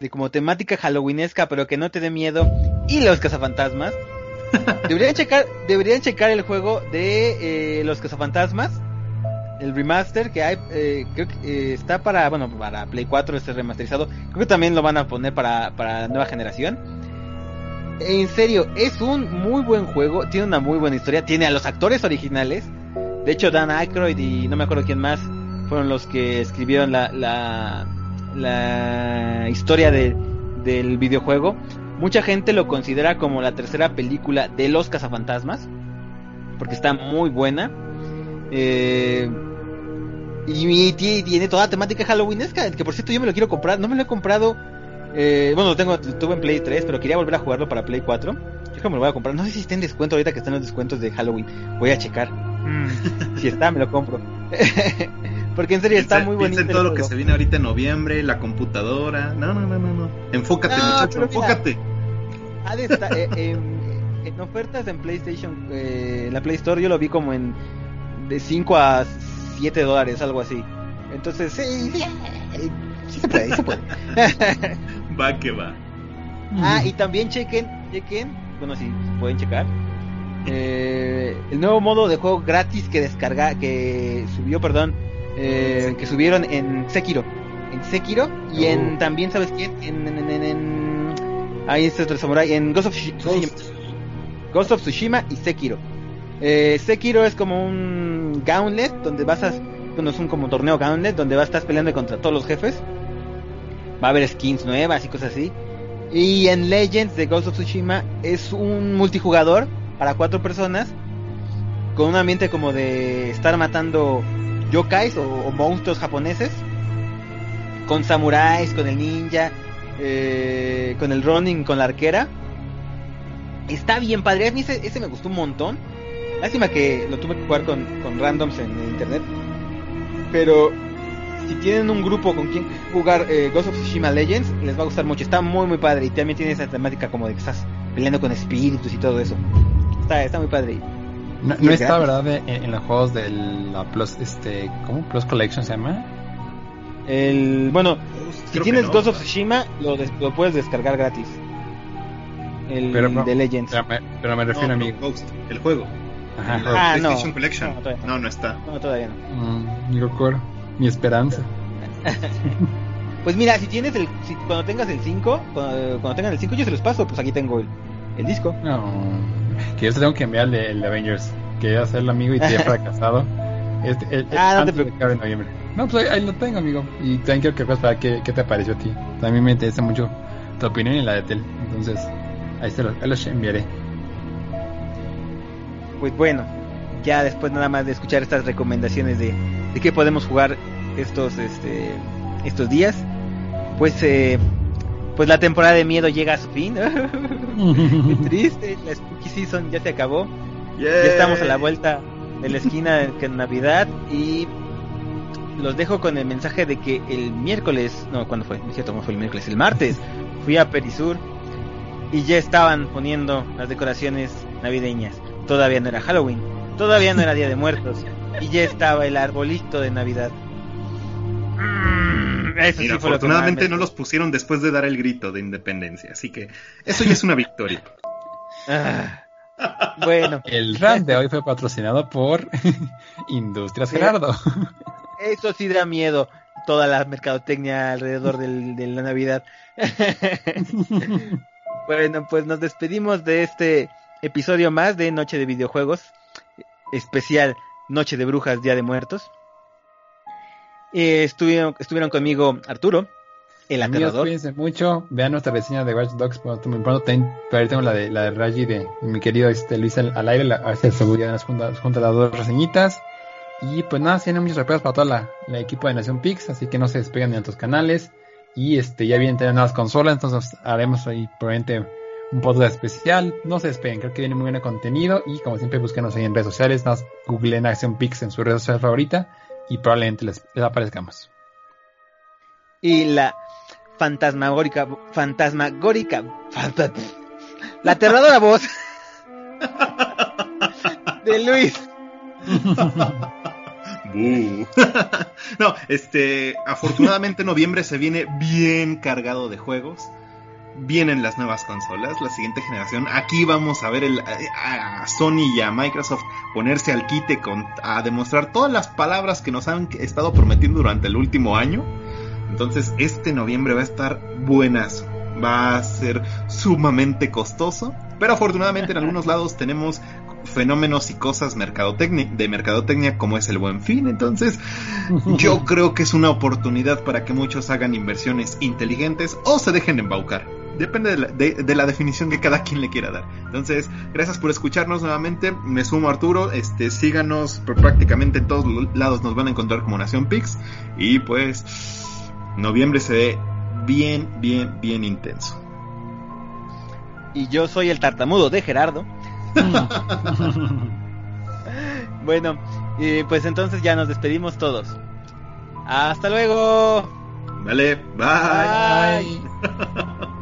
de, como temática halloweenesca, pero que no te dé miedo, y los cazafantasmas, <laughs> deberían checar, deberían checar el juego de eh, los cazafantasmas, el remaster que hay, eh, creo que eh, está para, bueno, para Play 4 este remasterizado, creo que también lo van a poner para, para la nueva generación. En serio, es un muy buen juego, tiene una muy buena historia, tiene a los actores originales, de hecho, Dan Aykroyd y no me acuerdo quién más fueron los que escribieron la, la, historia de, del videojuego. Mucha gente lo considera como la tercera película de los cazafantasmas, porque está muy buena. Eh, y, tiene toda la temática halloweenesca, que por cierto yo me lo quiero comprar, no me lo he comprado. Eh, bueno, lo tengo, tuve en Play 3, pero quería volver a jugarlo para Play 4. Yo que me lo voy a comprar. No sé si está en descuento ahorita que están los descuentos de Halloween. Voy a checar. Mm. si está, me lo compro. <laughs> Porque en serio está muy bonito. Piensa en todo lo que se viene ahorita en noviembre, la computadora. No, no, no, no. no. Enfócate, No, muchacho, mira. enfócate. Ha de estar, eh, en, en ofertas en PlayStation, eh, la Play Store yo lo vi como en de 5 a 7 dólares, algo así. Entonces, sí, sí, eh, sí se puede, sí se puede. <laughs> Va que va. ah, y también chequen, chequen, bueno, si pueden checar, eh, el nuevo modo de juego gratis que descarga, que subió, perdón, eh, que subieron en Sekiro. En Sekiro y en Oh. también, ¿sabes quién? En, en, en, en- ahí está otro samurai, en Ghost of Tsushima. Ghost. Ghost of Tsushima y Sekiro. Eh, Sekiro es como un gauntlet donde vas a, bueno, es un como torneo gauntlet donde vas a estar peleando contra todos los jefes. Va a haber skins nuevas y cosas así. Y en Legends de Ghost of Tsushima es un multijugador para cuatro personas con un ambiente como de estar matando yokais o, monstruos japoneses con samuráis, con el ninja, eh, con el running, con la arquera. Está bien padre, a mí ese, me gustó un montón. Lástima que lo tuve que jugar con, con randoms en, internet. Pero si tienen un grupo con quien jugar eh, Ghost of Tsushima Legends, les va a gustar mucho. Está muy muy padre y también tiene esa temática como de que estás peleando con espíritus y todo eso. Está, está muy padre. No, está, gratis. ¿verdad? En, en los juegos de la Plus, este, ¿cómo? Plus Collection se llama. El, bueno, si Creo que tienes no. Ghost of Tsushima, lo, des- lo puedes descargar gratis. El Pero no- de Legends. Pero me, pero me refiero No, a mí. Ghost, el juego. Ajá. Ah, no. PlayStation Collection. No, no. No, no está. No, todavía no. Mm, mi recuerdo, mi esperanza. <laughs> Pues mira, si tienes el. Si, cuando tengas el 5, cuando, cuando tengan el 5, yo se los paso. Pues aquí tengo el, el disco. No, que yo te tengo que enviar el de, el de Avengers. Quería hacerlo amigo y te he <laughs> fracasado. Este, el, el- Ah, no te antes de que acabe noviembre. No, pues ahí, ahí lo tengo, amigo. Y también quiero que veas para qué, qué te pareció a ti. También me interesa mucho tu opinión y la de Tel. Entonces, ahí se los, ahí los enviaré. Pues bueno, ya después nada más de escuchar estas recomendaciones de, de qué podemos jugar estos este estos días, pues eh, pues la temporada de miedo llega a su fin. <laughs> <laughs> Qué triste, la spooky season ya se acabó. Ya estamos a la vuelta de la esquina <laughs> de que Navidad y los dejo con el mensaje de que el miércoles, no, ¿cuándo fue? No es cierto, no fue el miércoles, el martes fui a Perisur y ya estaban poniendo las decoraciones navideñas. Todavía no era Halloween, todavía no era Día de Muertos y ya estaba el arbolito de Navidad. Mm, eso Mira, sí fue lo que afortunadamente no los pusieron después de dar el grito de independencia, así que eso ya es una victoria. Ah, bueno, <laughs> El rap de hoy fue patrocinado por <laughs> Industrias Sí. Gerardo. Eso sí da miedo, toda la mercadotecnia alrededor del- de la Navidad. <laughs> bueno, pues nos despedimos de este episodio más de Noche de Videojuegos, especial Noche de Brujas, Día de Muertos. Eh, estuvieron, estuvieron conmigo Arturo, el Amigos, aterrador. cuídense mucho. Vean nuestra reseña de Watch Dogs muy pronto. Ten- todavía tengo la de la de Raji de mi querido este, Luis al, al aire. La, a ver si se ya las juntas junta las dos reseñitas. Y pues nada, tienen muchas sorpresas para toda la, la equipo de Nación Pix. Así que no se despeguen de nuestros canales. Y este ya vienen tener nuevas consolas. Entonces haremos ahí probablemente un podcast especial. No se despeguen, creo que viene muy buen contenido. Y como siempre, búsquenos ahí en redes sociales. Más googleen Nación Pix en su red social favorita. Y probablemente les, les aparezcamos. y la fantasmagórica, fantasmagórica, fanta- <laughs> la aterradora voz <laughs> de Luis. <laughs> No, este, afortunadamente noviembre se viene bien cargado de juegos. Vienen las nuevas consolas, la siguiente generación. Aquí vamos a ver el, a Sony y a Microsoft ponerse al quite con, a demostrar todas las palabras que nos han estado prometiendo durante el último año. Entonces, este noviembre va a estar buenas. Va a ser sumamente costoso. Pero afortunadamente en <laughs> algunos lados tenemos fenómenos y cosas mercadotecnia, de mercadotecnia como es el buen fin. Entonces, yo <laughs> creo que es una oportunidad para que muchos hagan inversiones inteligentes o se dejen embaucar. Depende de la, de- de la definición que cada quien le quiera dar. Entonces, gracias por escucharnos nuevamente. Me sumo a Arturo. Este, síganos por prácticamente en todos los lados nos van a encontrar como Nación Pix. Y pues, noviembre se ve bien, bien, bien intenso. Y yo soy el tartamudo de Gerardo. <laughs> Bueno, pues entonces ya nos despedimos todos. Hasta luego. Vale, bye. <laughs>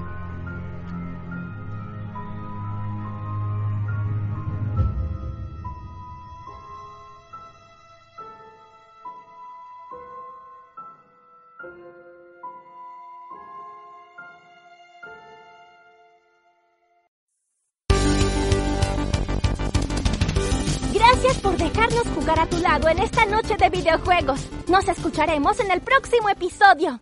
Nos escucharemos en el próximo episodio.